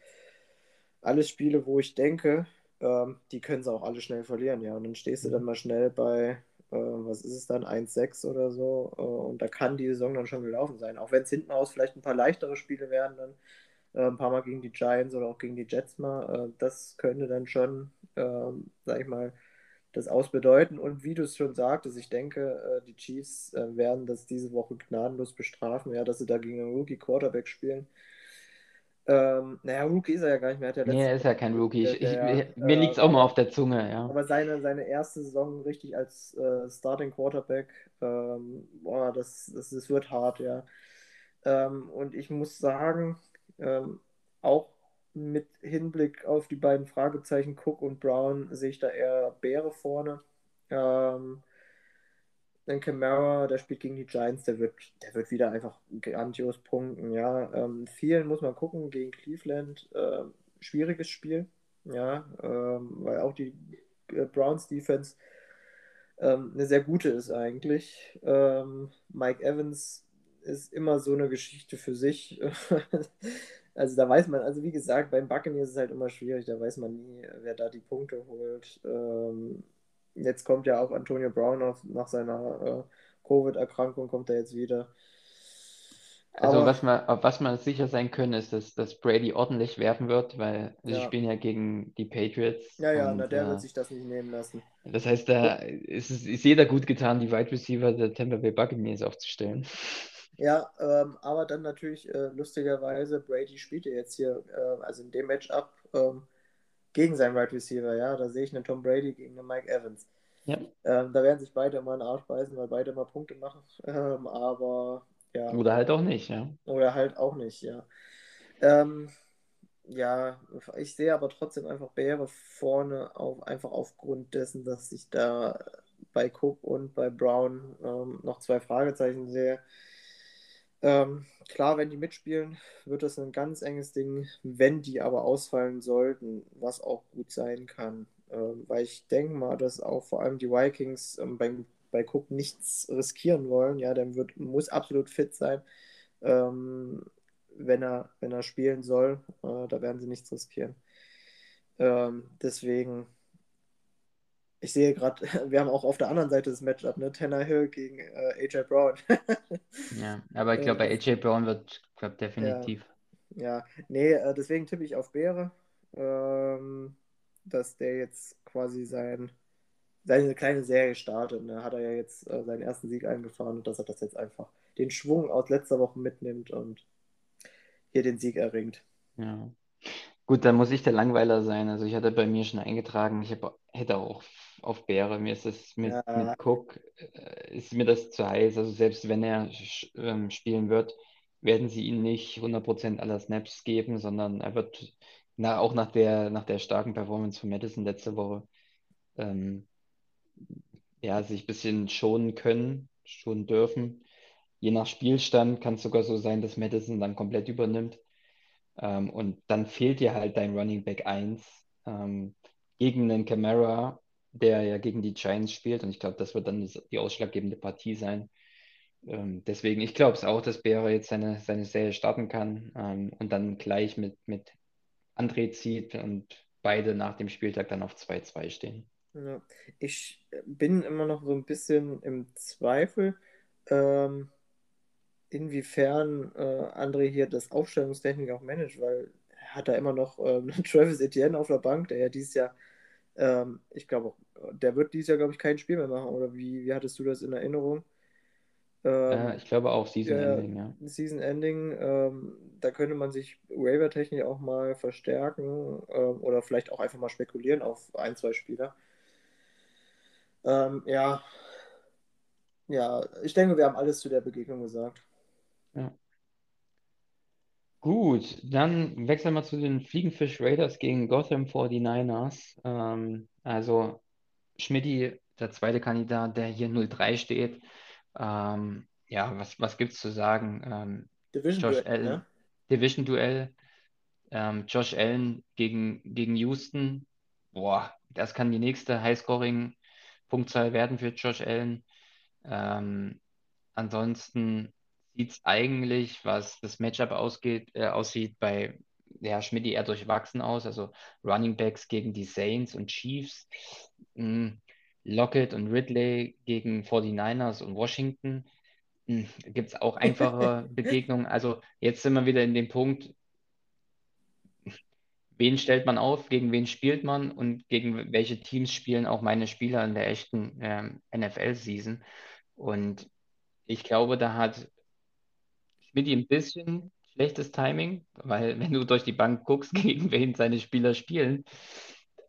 alles Spiele, wo ich denke, ähm, die können sie auch alle schnell verlieren. Ja, und dann stehst du dann mal schnell bei, äh, was ist es dann, 1-6 oder so. Äh, und da kann die Saison dann schon gelaufen sein. Auch wenn es hinten aus vielleicht ein paar leichtere Spiele werden, dann äh, ein paar Mal gegen die Giants oder auch gegen die Jets mal. Äh, das könnte dann schon, ähm, sag ich mal, das ausbedeuten. Und wie du es schon sagtest, ich denke, äh, die Chiefs äh, werden das diese Woche gnadenlos bestrafen, ja, dass sie da gegen einen Rookie Quarterback spielen. Ähm, naja, Rookie ist er ja gar nicht mehr. Ja Nee, er ist ja kein Rookie. Ich, ich, mir liegt es auch äh, mal auf der Zunge, ja. aber seine, seine erste Saison richtig als äh, Starting Quarterback, ähm, boah, das, das, das wird hart, ja. Ähm, und ich muss sagen, ähm, auch mit Hinblick auf die beiden Fragezeichen Cook und Brown sehe ich da eher Bäre vorne. Ähm, dann Camara, der spielt gegen die Giants, der wird, der wird wieder einfach grandios punkten. Ja, ähm, vielen muss man gucken gegen Cleveland. Äh, schwieriges Spiel, ja, ähm, weil auch die äh, Browns Defense ähm, eine sehr gute ist eigentlich. Ähm, Mike Evans ist immer so eine Geschichte für sich. Also da weiß man, also wie gesagt, beim Buccaneers ist es halt immer schwierig, da weiß man nie, wer da die Punkte holt. Ähm, jetzt kommt ja auch Antonio Brown auf, nach seiner äh, Covid-Erkrankung, kommt er jetzt wieder. Also Aber was man, auf was man sicher sein können, ist, dass, dass Brady ordentlich werfen wird, weil sie ja, spielen ja gegen die Patriots ja, ja, na, und der wird äh, sich das nicht nehmen lassen. das heißt, da ist es ist jeder gut getan, die Wide Receiver der Tampa Bay Buccaneers aufzustellen. Ja, ähm, aber dann natürlich äh, lustigerweise, Brady spielt ja jetzt hier, äh, also in dem Matchup ähm, gegen seinen Wide Receiver, ja, da sehe ich einen Tom Brady gegen einen Mike Evans. Ja, Ähm, da werden sich beide immer in den Arsch beißen, weil beide immer Punkte machen, ähm, aber ja, oder halt auch nicht, ja. oder halt auch nicht, ja. Ähm, ja, ich sehe aber trotzdem einfach Beere vorne auf, einfach aufgrund dessen, dass ich da bei Cook und bei Brown ähm, noch zwei Fragezeichen sehe. Ähm, klar, wenn die mitspielen, wird das ein ganz enges Ding. Wenn die aber ausfallen sollten, was auch gut sein kann, ähm, weil ich denke mal, dass auch vor allem die Vikings ähm, beim, bei Cook nichts riskieren wollen. Ja, der wird, muss absolut fit sein, ähm, wenn er, wenn er spielen soll. Äh, da werden sie nichts riskieren. Ähm, deswegen, ich sehe gerade, wir haben auch auf der anderen Seite das Matchup, ne? Tanner Hill gegen äh, AJ Brown. Ja, aber ich glaube, äh, bei AJ Brown wird, glaube ja, definitiv. ja. Nee, äh, deswegen tippe ich auf Beere, ähm, dass der jetzt quasi sein, seine kleine Serie startet. Ne? Hat er ja jetzt äh, seinen ersten Sieg eingefahren und dass er das jetzt einfach den Schwung aus letzter Woche mitnimmt und hier den Sieg erringt. Ja. Gut, dann muss ich der Langweiler sein. Also ich hatte bei mir schon eingetragen, ich hab, hätte auch auf Beere. Mir ist es mit, Ja, mit Cook, äh, ist mir das zu heiß. Also selbst wenn er ähm, spielen wird, werden sie ihm nicht 100% aller Snaps geben, sondern er wird na, auch nach der, nach der starken Performance von Madison letzte Woche ähm, ja, sich ein bisschen schonen können, schonen dürfen. Je nach Spielstand kann es sogar so sein, dass Madison dann komplett übernimmt. Ähm, und dann fehlt dir halt dein Running Back 1 ähm, gegen einen Camara, der ja gegen die Giants spielt. Und ich glaube, das wird dann die ausschlaggebende Partie sein. Ähm, deswegen, ich glaube es auch, dass Beere jetzt seine, seine Serie starten kann ähm, und dann gleich mit, mit André zieht und beide nach dem Spieltag dann auf 2-2 stehen. ja. Ich bin immer noch so ein bisschen im Zweifel, ähm, inwiefern äh, André hier das Aufstellungstechnik auch managt, weil er hat da immer noch ähm, Travis Etienne auf der Bank, der ja dieses Jahr Ähm, ich glaube, der wird dieses Jahr, glaube ich, kein Spiel mehr machen. Oder wie, wie hattest du das in Erinnerung? Äh, ich glaube auch Season Ending, ja. Season Ending, ähm, da könnte man sich Waiver-technisch auch mal verstärken ähm, oder vielleicht auch einfach mal spekulieren auf ein, zwei Spieler. Ähm, ja. Ja, ich denke, wir haben alles zu der Begegnung gesagt. Ja. Gut, dann wechseln wir zu den Fliegenfisch Raiders gegen Gotham 49ers. Ähm, also Schmidti, der zweite Kandidat, der hier 0-3 steht. Ähm, ja, was, was gibt es zu sagen? Ähm, Division Josh ne? Division Duell. Ähm, Josh Allen gegen, gegen Houston. Boah, das kann die nächste Highscoring-Punktzahl werden für Josh Allen. Ähm, ansonsten sieht es eigentlich, was das Matchup ausgeht, äh, aussieht, bei ja, Schmidt eher durchwachsen aus. Also Running Backs gegen die Saints und Chiefs. Mm, Lockett und Ridley gegen 49ers und Washington. Mm, Gibt es auch einfache Begegnungen. Also jetzt sind wir wieder in dem Punkt, wen stellt man auf, gegen wen spielt man und gegen welche Teams spielen auch meine Spieler in der echten ähm, NFL-Season. Und ich glaube, da hat Schmidt ein bisschen schlechtes Timing, weil wenn du durch die Bank guckst, gegen wen seine Spieler spielen,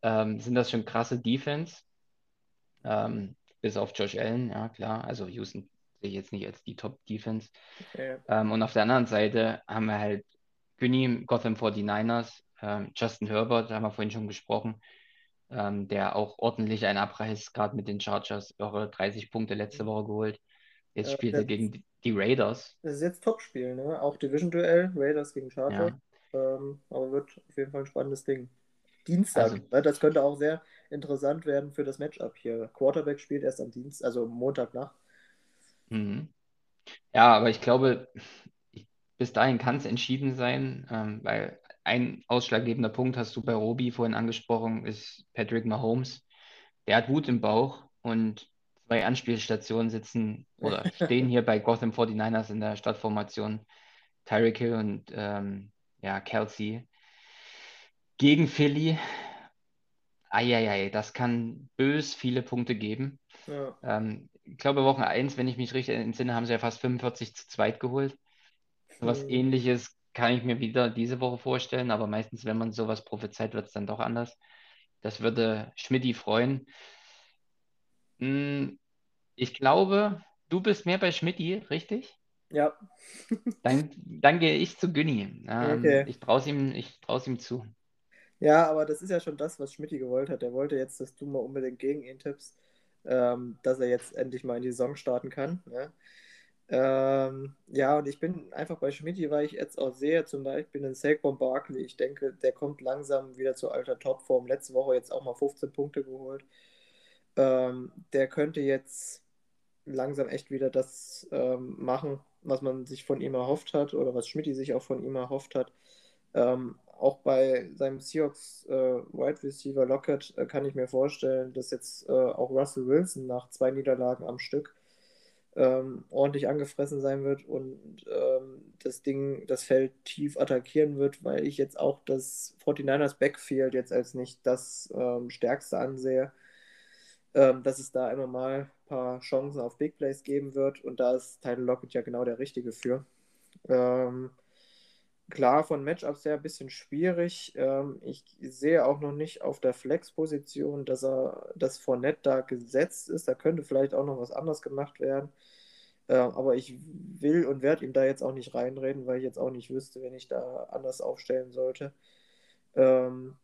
ähm, sind das schon krasse Defense. Ähm, bis auf Josh Allen, ja klar. Also Houston sehe ich jetzt nicht als die Top-Defense. Ja. Ähm, und auf der anderen Seite haben wir halt Günni, Gotham 49ers, ähm, Justin Herbert, da haben wir vorhin schon gesprochen, ähm, der auch ordentlich einen abreißt, gerade mit den Chargers, eure 30 Punkte letzte Woche geholt. Jetzt Äh, spielt er das- gegen die- die Raiders. Das ist jetzt Topspiel, ne? Auch Division-Duell, Raiders gegen Chargers. Ähm, aber wird auf jeden Fall ein spannendes Ding. Dienstag, Also- ne? Das könnte auch sehr interessant werden für das Matchup hier. Quarterback spielt erst am Dienst, also Montagnacht. Mhm. Ja, aber ich glaube, bis dahin kann es entschieden sein, ähm, weil ein ausschlaggebender Punkt hast du bei Robi vorhin angesprochen, ist Patrick Mahomes. Der hat Wut im Bauch und zwei Anspielstationen sitzen oder stehen hier bei Gotham 49ers in der Stadtformation. Tyreek Hill und ähm, ja, Kelsey gegen Philly. Eieiei, das kann bös viele Punkte geben. Ja. Ähm, ich glaube, Woche 1, wenn ich mich richtig entsinne, haben sie ja fast 45 zu 2 geholt. So was Hm. ähnliches kann ich mir wieder diese Woche vorstellen, aber meistens, wenn man sowas prophezeit, wird es dann doch anders. Das würde Schmidti freuen. Hm, Ich glaube, du bist mehr bei Schmidti, richtig? Ja, Dann, dann gehe ich zu Günni. Ähm, Okay. Ich traue es ihm, ich ihm zu. ja, aber das ist ja schon das, was Schmidti gewollt hat. Er wollte jetzt, dass du mal unbedingt gegen ihn tippst, ähm, dass er jetzt endlich mal in die Saison starten kann. Ne? Ähm, ja, und ich bin einfach bei Schmidti, weil ich jetzt auch sehe, zum Beispiel den Saquon Barkley. Ich denke, der kommt langsam wieder zu alter Topform. Letzte Woche jetzt auch mal 15 Punkte geholt. Ähm, der könnte jetzt langsam echt wieder das ähm, machen, was man sich von ihm erhofft hat oder was Schmidti sich auch von ihm erhofft hat. Ähm, auch bei seinem Seahawks äh, Wide Receiver Lockett äh, kann ich mir vorstellen, dass jetzt äh, auch Russell Wilson nach zwei Niederlagen am Stück ähm, ordentlich angefressen sein wird und ähm, das Ding, das Feld tief attackieren wird, weil ich jetzt auch das 49ers Backfield jetzt als nicht das ähm, stärkste ansehe, ähm, dass es da immer mal ein paar Chancen auf Big Plays geben wird und da ist Tyler Lockett ja genau der Richtige für. Ähm, klar, von Matchups her ein bisschen schwierig. Ähm, ich sehe auch noch nicht auf der Flex-Position, dass er, dass Fournette da gesetzt ist. Da könnte vielleicht auch noch was anderes gemacht werden. Ähm, aber ich will und werde ihm da jetzt auch nicht reinreden, weil ich jetzt auch nicht wüsste, wenn ich da anders aufstellen sollte. Ähm,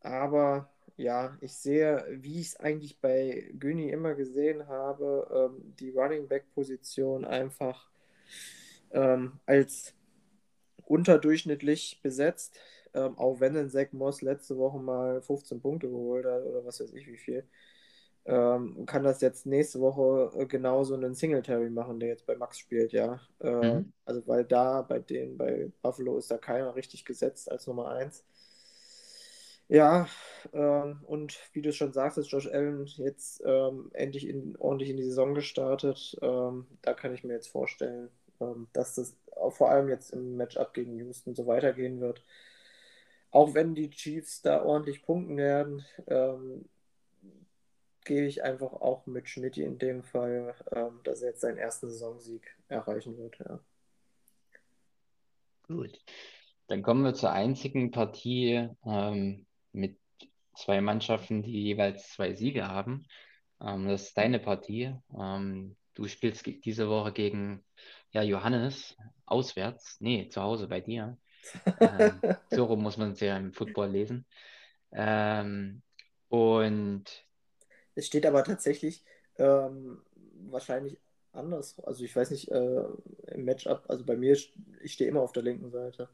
aber ja, ich sehe, wie ich es eigentlich bei Güni immer gesehen habe, ähm, die Running Back-Position einfach ähm, als unterdurchschnittlich besetzt, ähm, auch wenn ein Zach Moss letzte Woche mal 15 Punkte geholt hat oder was weiß ich wie viel, ähm, kann das jetzt nächste Woche äh, genauso einen Singletary machen, der jetzt bei Max spielt, ja. Äh, Mhm. Also weil da bei den, bei Buffalo ist da keiner richtig gesetzt als Nummer 1. Ja, ähm, und wie du schon sagst, ist Josh Allen jetzt ähm, endlich in, ordentlich in die Saison gestartet. Ähm, da kann ich mir jetzt vorstellen, ähm, dass das vor allem jetzt im Matchup gegen Houston so weitergehen wird. Auch wenn die Chiefs da ordentlich punkten werden, ähm, gehe ich einfach auch mit Schmidt in dem Fall, ähm, dass er jetzt seinen ersten Saisonsieg erreichen wird. Ja. Gut. Dann kommen wir zur einzigen Partie ähm, mit zwei Mannschaften, die jeweils zwei Siege haben. Ähm, das ist deine Partie. Ähm, du spielst diese Woche gegen ja, Johannes auswärts. Nee, zu Hause bei dir. ähm, so rum muss man es ja im Football lesen. Ähm, und es steht aber tatsächlich ähm, wahrscheinlich anders. Also ich weiß nicht, äh, im Matchup, also bei mir, ich stehe immer auf der linken Seite.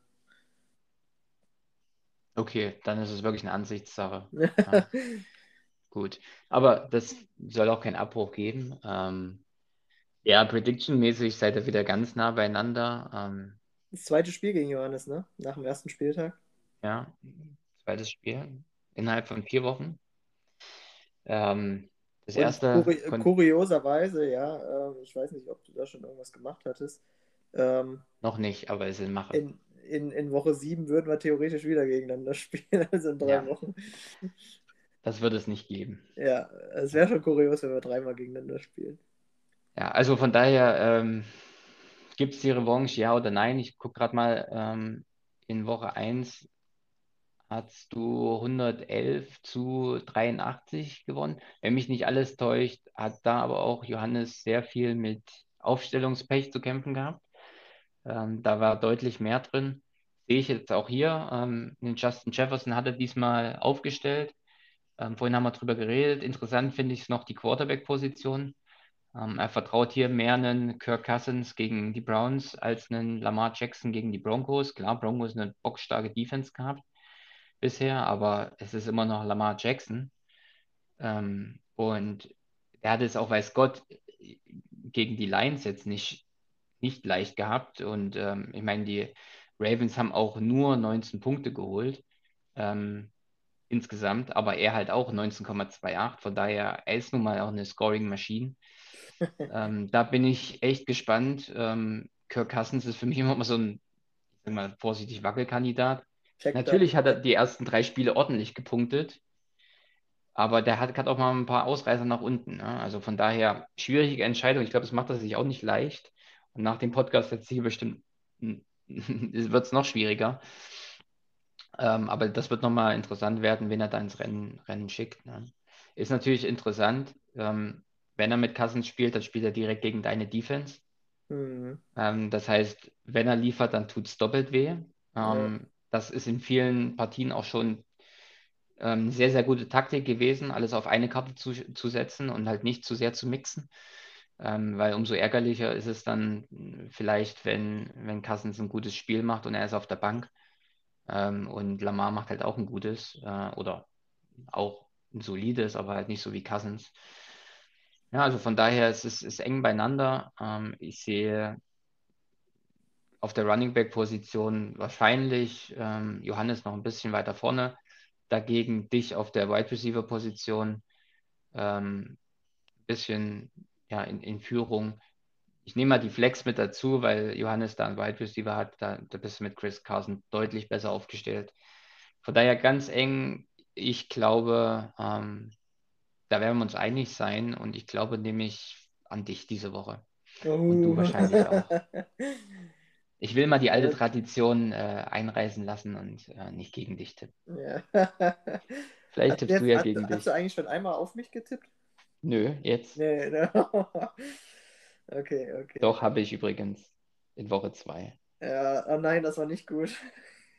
Okay, dann ist es wirklich eine Ansichtssache. Ja. Gut, aber das soll auch keinen Abbruch geben. Ähm, ja, Prediction-mäßig seid ihr wieder ganz nah beieinander. Ähm, das zweite Spiel gegen Johannes, ne? Nach dem ersten Spieltag. Ja, zweites Spiel innerhalb von vier Wochen. Ähm, das Und erste. kuri kurioserweise, ja, äh, ich weiß nicht, ob du da schon irgendwas gemacht hattest. Ähm, noch nicht, aber es ist in Mache. in, in, in Woche 7 würden wir theoretisch wieder gegeneinander spielen, also in drei Ja. Wochen. Das wird es nicht geben. Ja, es wäre schon kurios, wenn wir dreimal gegeneinander spielen. Ja, also von daher ähm, gibt es die Revanche, ja oder nein? Ich gucke gerade mal, ähm, in Woche 1 hast du 111 zu 83 gewonnen. Wenn mich nicht alles täuscht, hat da aber auch Johannes sehr viel mit Aufstellungspech zu kämpfen gehabt. Ähm, da war deutlich mehr drin. Sehe ich jetzt auch hier. Ähm, den Justin Jefferson hat er diesmal aufgestellt. Ähm, vorhin haben wir drüber geredet. Interessant finde ich noch die Quarterback-Position. Ähm, er vertraut hier mehr einen Kirk Cousins gegen die Browns als einen Lamar Jackson gegen die Broncos. Klar, Broncos eine bockstarke Defense gehabt bisher, aber es ist immer noch Lamar Jackson. Ähm, und er hat es auch, weiß Gott, gegen die Lions jetzt nicht, nicht leicht gehabt. Und ähm, ich meine, die Ravens haben auch nur 19 Punkte geholt ähm, insgesamt, aber er halt auch 19,28. Von daher, er ist nun mal auch eine Scoring-Maschine. ähm, da bin ich echt gespannt. Ähm, Kirk Cousins ist für mich immer mal so ein, ich sag mal, vorsichtig Wackelkandidat. Check Natürlich hat er die ersten drei Spiele ordentlich gepunktet, aber der hat, hat auch mal ein paar Ausreißer nach unten. Ne? Also von daher schwierige Entscheidung. Ich glaube, das macht er sich auch nicht leicht. Nach dem Podcast jetzt hier bestimmt wird es noch schwieriger. Ähm, aber das wird nochmal interessant werden, wenn er da ins Rennen, Rennen schickt. Ne? Ist natürlich interessant. Ähm, wenn er mit Cousins spielt, dann spielt er direkt gegen deine Defense. Mhm. Ähm, das heißt, wenn er liefert, dann tut es doppelt weh. Ähm, das ist in vielen Partien auch schon ähm, eine sehr, sehr gute Taktik gewesen, alles auf eine Karte zu, zu setzen und halt nicht zu sehr zu mixen. Ähm, weil umso ärgerlicher ist es dann mh, vielleicht, wenn, wenn Cousins ein gutes Spiel macht und er ist auf der Bank. Ähm, und Lamar macht halt auch ein gutes äh, oder auch ein solides, aber halt nicht so wie Cousins. Ja, also von daher ist es ist eng beieinander. Ähm, ich sehe auf der Running Back Position wahrscheinlich ähm, Johannes noch ein bisschen weiter vorne. Dagegen dich auf der Wide Receiver Position ähm, ein bisschen ja, in, in Führung. Ich nehme mal die Flex mit dazu, weil Johannes da einen Wide Receiver hat. Da, da bist du mit Chris Carson deutlich besser aufgestellt. Von daher ganz eng. Ich glaube, ähm, da werden wir uns einig sein und ich glaube nämlich an dich diese Woche. Und du Oh. wahrscheinlich auch. Ich will mal die alte. Tradition äh, einreisen lassen und äh, nicht gegen dich tippen. Ja. Vielleicht Hast tippst jetzt, du ja hast, gegen hast dich. du eigentlich schon einmal auf mich getippt? Nö, jetzt. Nee, ne? Okay, okay. Doch, habe ich übrigens in Woche zwei. Ja, oh nein, das war nicht gut.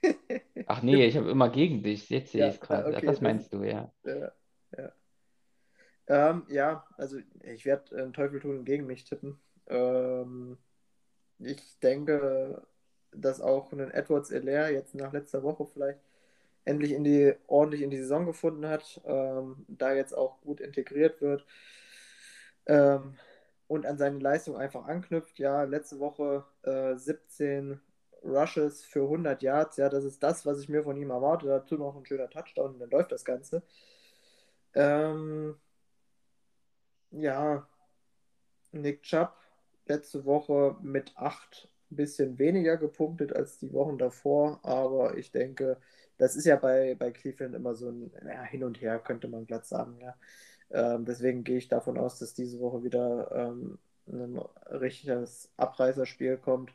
Ach nee, ich habe immer gegen dich. Jetzt sehe Ja, ich es gerade. okay, das meinst du, ja. Ja, ja. Ähm, ja, also ich werde äh, Teufel tun und gegen mich tippen. Ähm, ich denke, dass auch ein Edwards Elair jetzt nach letzter Woche vielleicht endlich in die, ordentlich in die Saison gefunden hat, ähm, da jetzt auch gut integriert wird ähm, und an seine Leistung einfach anknüpft. Ja, letzte Woche äh, 17 Rushes für 100 Yards. Ja, das ist das, was ich mir von ihm erwarte. Dazu noch ein schöner Touchdown und dann läuft das Ganze. Ähm, ja, Nick Chubb letzte Woche mit 8 ein bisschen weniger gepunktet als die Wochen davor, aber ich denke, das ist ja bei, bei Cleveland immer so ein ja, Hin und Her, könnte man glatt sagen. Ja. Ähm, deswegen gehe ich davon aus, dass diese Woche wieder ähm, ein richtiges Abreißerspiel kommt.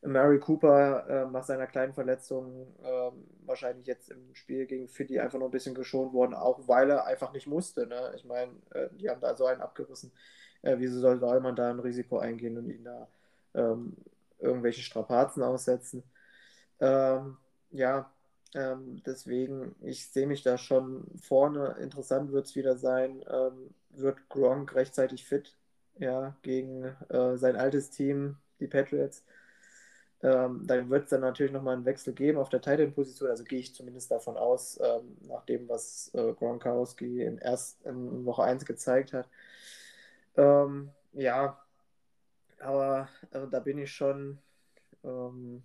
Mary Cooper äh, nach seiner kleinen Verletzung äh, wahrscheinlich jetzt im Spiel gegen Philly einfach noch ein bisschen geschont worden, auch weil er einfach nicht musste. Ne? Ich meine, äh, die haben da so einen abgerissen. Äh, wieso soll man da ein Risiko eingehen und ihn da ähm, irgendwelche Strapazen aussetzen? Ähm, ja, ähm, deswegen, ich sehe mich da schon vorne. Interessant wird es wieder sein. Ähm, wird Gronk rechtzeitig fit? Ja, gegen äh, sein altes Team, die Patriots. Ähm, dann wird es dann natürlich nochmal einen Wechsel geben auf der Titan-Position. Also gehe ich zumindest davon aus, ähm, nach dem, was äh, Gronkowski in, erst, in Woche 1 gezeigt hat. Ähm, ja, aber äh, da bin ich schon ähm,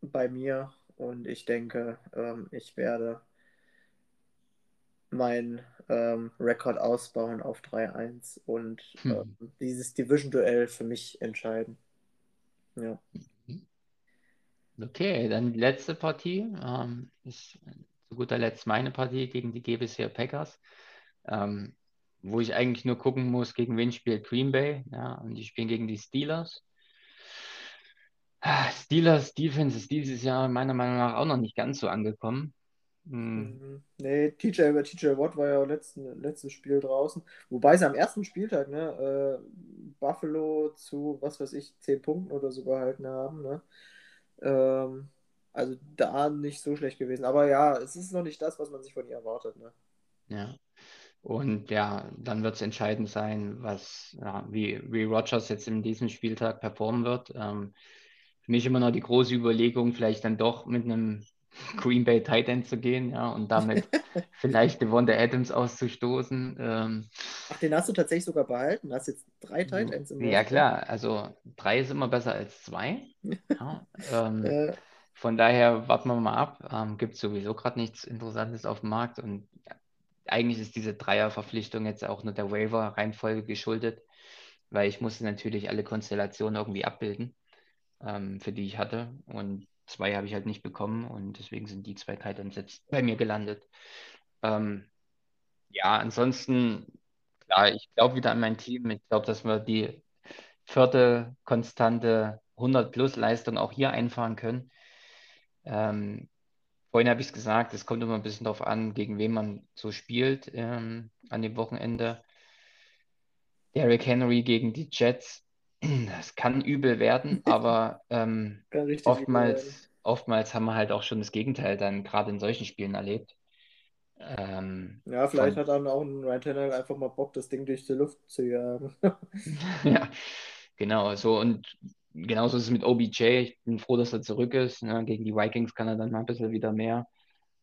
bei mir und ich denke, ähm, ich werde meinen ähm, Rekord ausbauen auf 3-1 und hm. dieses Division-Duell für mich entscheiden. Ja. Okay, dann die letzte Partie ähm, ist zu guter Letzt meine Partie gegen die GBC Packers, ähm, wo ich eigentlich nur gucken muss, gegen wen spielt Green Bay. Ja, und die spielen gegen die Steelers. Steelers Defense ist dieses Jahr meiner Meinung nach auch noch nicht ganz so angekommen. Hm. Mhm. Nee, TJ über TJ Watt war ja letzten, letzten Spiel draußen. Wobei sie am ersten Spieltag, ne, äh, Buffalo zu, was weiß ich, 10 Punkten oder so gehalten haben, ne? Ähm, also da nicht so schlecht gewesen. Aber ja, es ist noch nicht das, was man sich von ihr erwartet, ne? Ja. Und ja, dann wird es entscheidend sein, was, ja, wie, wie Rogers jetzt in diesem Spieltag performen wird. Ähm, für mich immer noch die große Überlegung, vielleicht dann doch mit einem Green Bay Tight End zu gehen, ja, und damit vielleicht Devonta Adams auszustoßen. Ähm, Ach, den hast du tatsächlich sogar behalten? Du hast jetzt drei Tight Ends im Ja, klar, also drei ist immer besser als zwei. ja, ähm, äh. Von daher warten wir mal ab. Ähm, Gibt sowieso gerade nichts Interessantes auf dem Markt und eigentlich ist diese Dreierverpflichtung jetzt auch nur der Waiver-Reihenfolge geschuldet, weil ich musste natürlich alle Konstellationen irgendwie abbilden, ähm, für die ich hatte. Und Zwei habe ich halt nicht bekommen und deswegen sind die zwei Titans jetzt bei mir gelandet. Ähm, ja, ansonsten, klar, ich glaube wieder an mein Team. Ich glaube, dass wir die vierte konstante 100-Plus-Leistung auch hier einfahren können. Ähm, vorhin habe ich es gesagt, es kommt immer ein bisschen darauf an, gegen wen man so spielt ähm, an dem Wochenende. Derrick Henry gegen die Jets das kann übel werden, aber ähm, oftmals, werden. oftmals haben wir halt auch schon das Gegenteil dann gerade in solchen Spielen erlebt. Ähm, ja, vielleicht von, hat dann auch ein Ryan Tannehill einfach mal Bock, das Ding durch die Luft zu jagen. ja, genau. So und genauso ist es mit OBJ. Ich bin froh, dass er zurück ist. Ne? Gegen die Vikings kann er dann mal ein bisschen wieder mehr,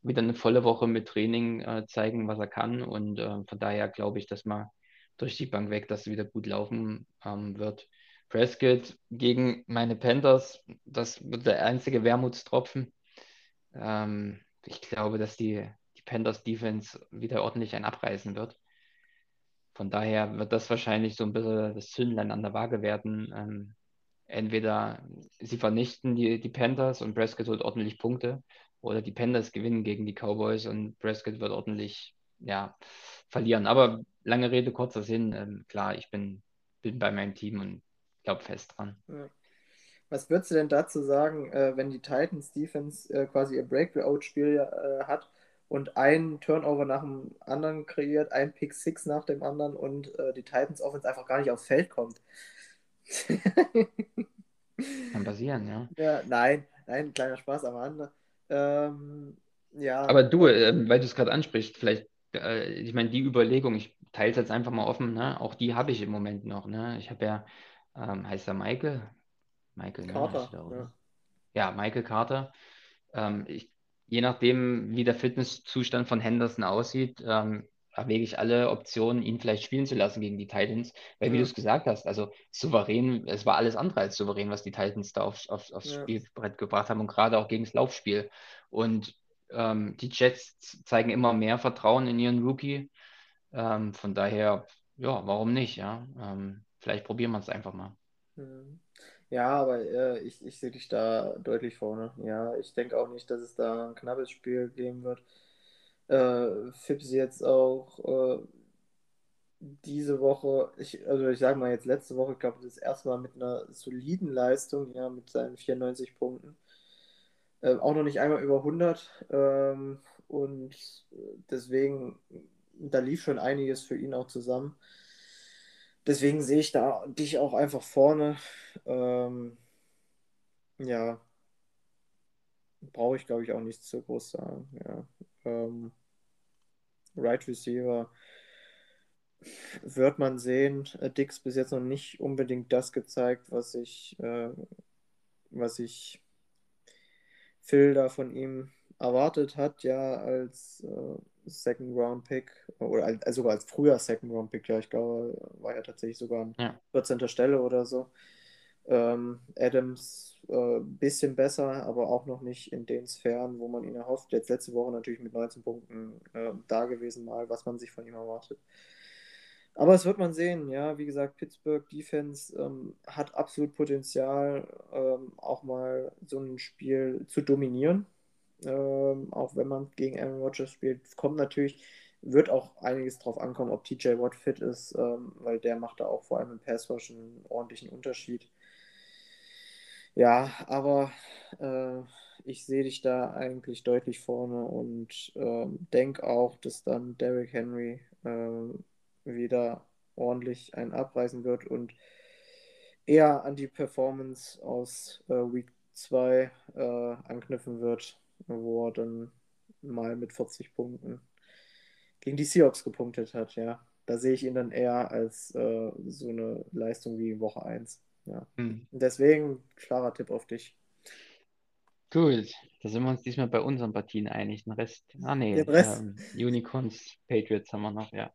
wieder eine volle Woche mit Training äh, zeigen, was er kann. Und äh, von daher glaube ich, dass man durch die Bank weg, dass es wieder gut laufen ähm, wird. Prescott gegen meine Panthers, das wird der einzige Wermutstropfen. Ähm, ich glaube, dass die, die Panthers Defense wieder ordentlich ein abreißen wird. Von daher wird das wahrscheinlich so ein bisschen das Zündlein an der Waage werden. Ähm, entweder sie vernichten die, die Panthers und Prescott holt ordentlich Punkte oder die Panthers gewinnen gegen die Cowboys und Prescott wird ordentlich ja, verlieren. Aber lange Rede, kurzer Sinn. Ähm, klar, ich bin, bin bei meinem Team und glaube fest dran. Ja. Was würdest du denn dazu sagen, äh, wenn die Titans Defense äh, quasi ihr Breakout-Spiel äh, hat und ein Turnover nach dem anderen kreiert, ein Pick Six nach dem anderen und die Titans Offense einfach gar nicht aufs Feld kommt? Kann passieren, ja. Ja, nein, nein, kleiner Spaß am Rande. Ähm, ja. Aber du, äh, weil du es gerade ansprichst, vielleicht, ich meine, die Überlegung, ich teile es jetzt einfach mal offen, ne? auch die habe ich im Moment noch. Ne? Ich habe ja ähm, heißt er Michael? Michael Carter. Ne, ja. ja. Michael Carter. Ähm, ich, je nachdem, wie der Fitnesszustand von Henderson aussieht, ähm, erwäge ich alle Optionen, ihn vielleicht spielen zu lassen gegen die Titans. Weil, ja. wie du es gesagt hast, also souverän, es war alles andere als souverän, was die Titans da aufs, aufs, aufs ja. Spielbrett gebracht haben und gerade auch gegen das Laufspiel. Und ähm, die Jets zeigen immer mehr Vertrauen in ihren Rookie. Ähm, von daher, ja, warum nicht? Ja? Ähm, Vielleicht probieren wir es einfach mal. Hm. Ja, aber äh, ich, ich sehe dich da deutlich vorne. Ja, ich denke auch nicht, dass es da ein knappes Spiel geben wird. Äh, Fips jetzt auch, äh, diese Woche, ich, also ich sage mal jetzt letzte Woche, ich glaube, das erste Mal mit einer soliden Leistung, ja, mit seinen 94 Punkten. Äh, auch noch nicht einmal über 100. Ähm, und deswegen, da lief schon einiges für ihn auch zusammen. Deswegen sehe ich da dich auch einfach vorne. Ähm, ja, brauche ich, glaube ich, auch nichts zu groß sagen. Ja. Ähm, right Receiver wird man sehen. Äh, Dix bis jetzt noch nicht unbedingt das gezeigt, was ich, äh, was ich Phil da von ihm erwartet hat, ja, als äh, Second Round Pick oder als, also sogar als früher Second Round Pick, ja, ich glaube, war ja tatsächlich sogar an ja. 14. Stelle oder so. Ähm, Adams äh, bisschen besser, aber auch noch nicht in den Sphären, wo man ihn erhofft. Jetzt letzte Woche natürlich mit 19 Punkten äh, da gewesen, mal, was man sich von ihm erwartet. Aber es wird man sehen, ja, wie gesagt, Pittsburgh Defense ähm, hat absolut Potenzial, ähm, auch mal so ein Spiel zu dominieren. Ähm, auch wenn man gegen Aaron Rodgers spielt, kommt natürlich, wird auch einiges drauf ankommen, ob TJ Watt fit ist, ähm, weil der macht da auch vor allem im Pass Rush einen ordentlichen Unterschied. Ja, aber äh, ich sehe dich da eigentlich deutlich vorne und äh, denke auch, dass dann Derrick Henry äh, wieder ordentlich einen abreißen wird und eher an die Performance aus äh, Week 2 äh, anknüpfen wird, wo er dann mal mit 40 Punkten gegen die Seahawks gepunktet hat, ja. Da sehe ich ihn dann eher als äh, so eine Leistung wie Woche 1. Ja. Hm. Deswegen klarer Tipp auf dich. Gut, da sind wir uns diesmal bei unseren Partien einig. Den Rest, ah nee, Rest. Ähm, Unicorns, Patriots haben wir noch, ja.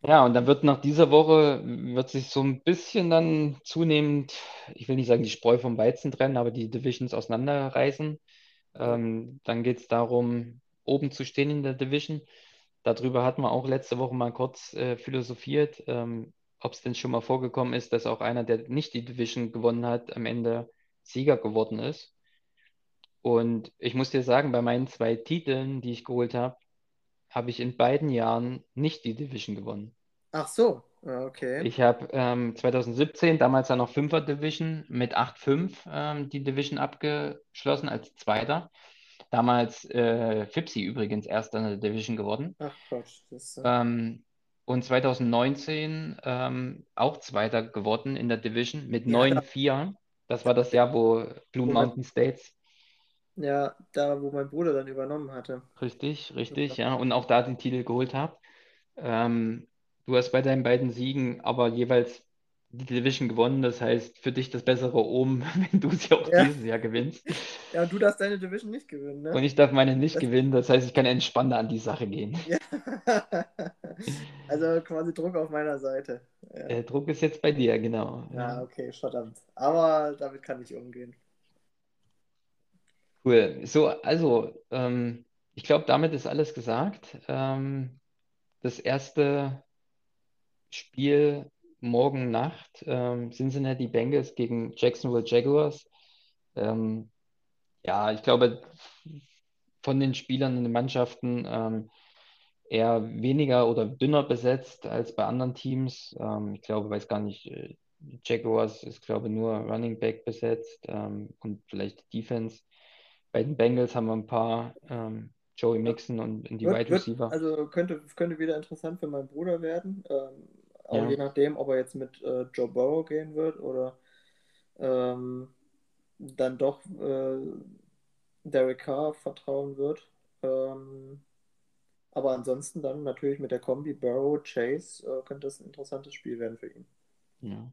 Ja, und dann wird nach dieser Woche, wird sich so ein bisschen dann zunehmend, ich will nicht sagen die Spreu vom Weizen trennen, aber die Divisions auseinanderreißen. Ähm, dann geht es darum, oben zu stehen in der Division. Darüber hatten wir auch letzte Woche mal kurz äh, philosophiert, ähm, ob es denn schon mal vorgekommen ist, dass auch einer, der nicht die Division gewonnen hat, am Ende Sieger geworden ist. Und ich muss dir sagen, bei meinen zwei Titeln, die ich geholt habe, habe ich in beiden Jahren nicht die Division gewonnen. Ach so, okay. Ich habe ähm, 2017, damals dann noch Fünfer Division, mit 8-5 ähm, die Division abgeschlossen als Zweiter. Damals äh, Fipsi übrigens erster in der Division geworden. Ach Quatsch. Das, äh... ähm, und 2019 ähm, auch Zweiter geworden in der Division mit ja, 9-4. Das war das Jahr, wo Blue Mountain States ja, da, wo mein Bruder dann übernommen hatte. Richtig, richtig, ja. Und auch da den Titel geholt habe. Ähm, du hast bei deinen beiden Siegen aber jeweils die Division gewonnen. Das heißt, für dich das bessere oben, wenn du sie auch ja. dieses Jahr gewinnst. Ja, und du darfst deine Division nicht gewinnen, ne? Und ich darf meine nicht das gewinnen. Das heißt, ich kann entspannter an die Sache gehen. Ja. Also quasi Druck auf meiner Seite. Ja. Der Druck ist jetzt bei dir, genau. Ja, okay, verdammt. Aber damit kann ich umgehen. Cool. So, also, ähm, ich glaube, damit ist alles gesagt. Ähm, das erste Spiel morgen Nacht, ähm, Cincinnati Bengals gegen Jacksonville Jaguars. Ähm, ja, ich glaube, von den Spielern in den Mannschaften ähm, eher weniger oder dünner besetzt als bei anderen Teams. Ähm, ich glaube, weiß gar nicht, äh, Jaguars ist, glaube ich, nur Running Back besetzt ähm, und vielleicht Defense. Bei den Bengals haben wir ein paar ähm, Joey Mixon und in die Wide Receiver. also könnte, könnte wieder interessant für meinen Bruder werden. Ähm, auch ja. je nachdem, ob er jetzt mit äh, Joe Burrow gehen wird oder ähm, dann doch äh, Derek Carr vertrauen wird. Ähm, aber ansonsten dann natürlich mit der Kombi Burrow Chase äh, könnte das ein interessantes Spiel werden für ihn. Ja.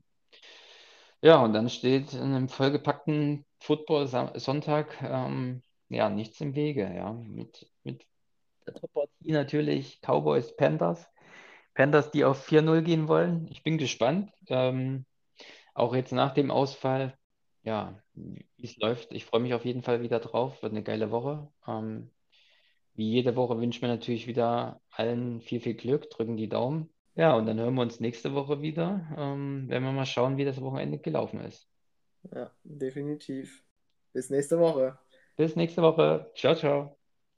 Ja, und dann steht in einem vollgepackten Football-Sonntag ähm, ja nichts im Wege. Ja. Mit, mit der Top-Partie natürlich Cowboys, Panthers. Panthers, die auf 4-0 gehen wollen. Ich bin gespannt. Ähm, auch jetzt nach dem Ausfall, ja, wie es läuft. Ich freue mich auf jeden Fall wieder drauf. Wird eine geile Woche. Ähm, wie jede Woche wünsche ich mir natürlich wieder allen viel, viel Glück. Drücken die Daumen. Ja, und dann hören wir uns nächste Woche wieder. Ähm, werden wir mal schauen, wie das Wochenende gelaufen ist. Ja, definitiv. Bis nächste Woche. Bis nächste Woche. Ciao, ciao.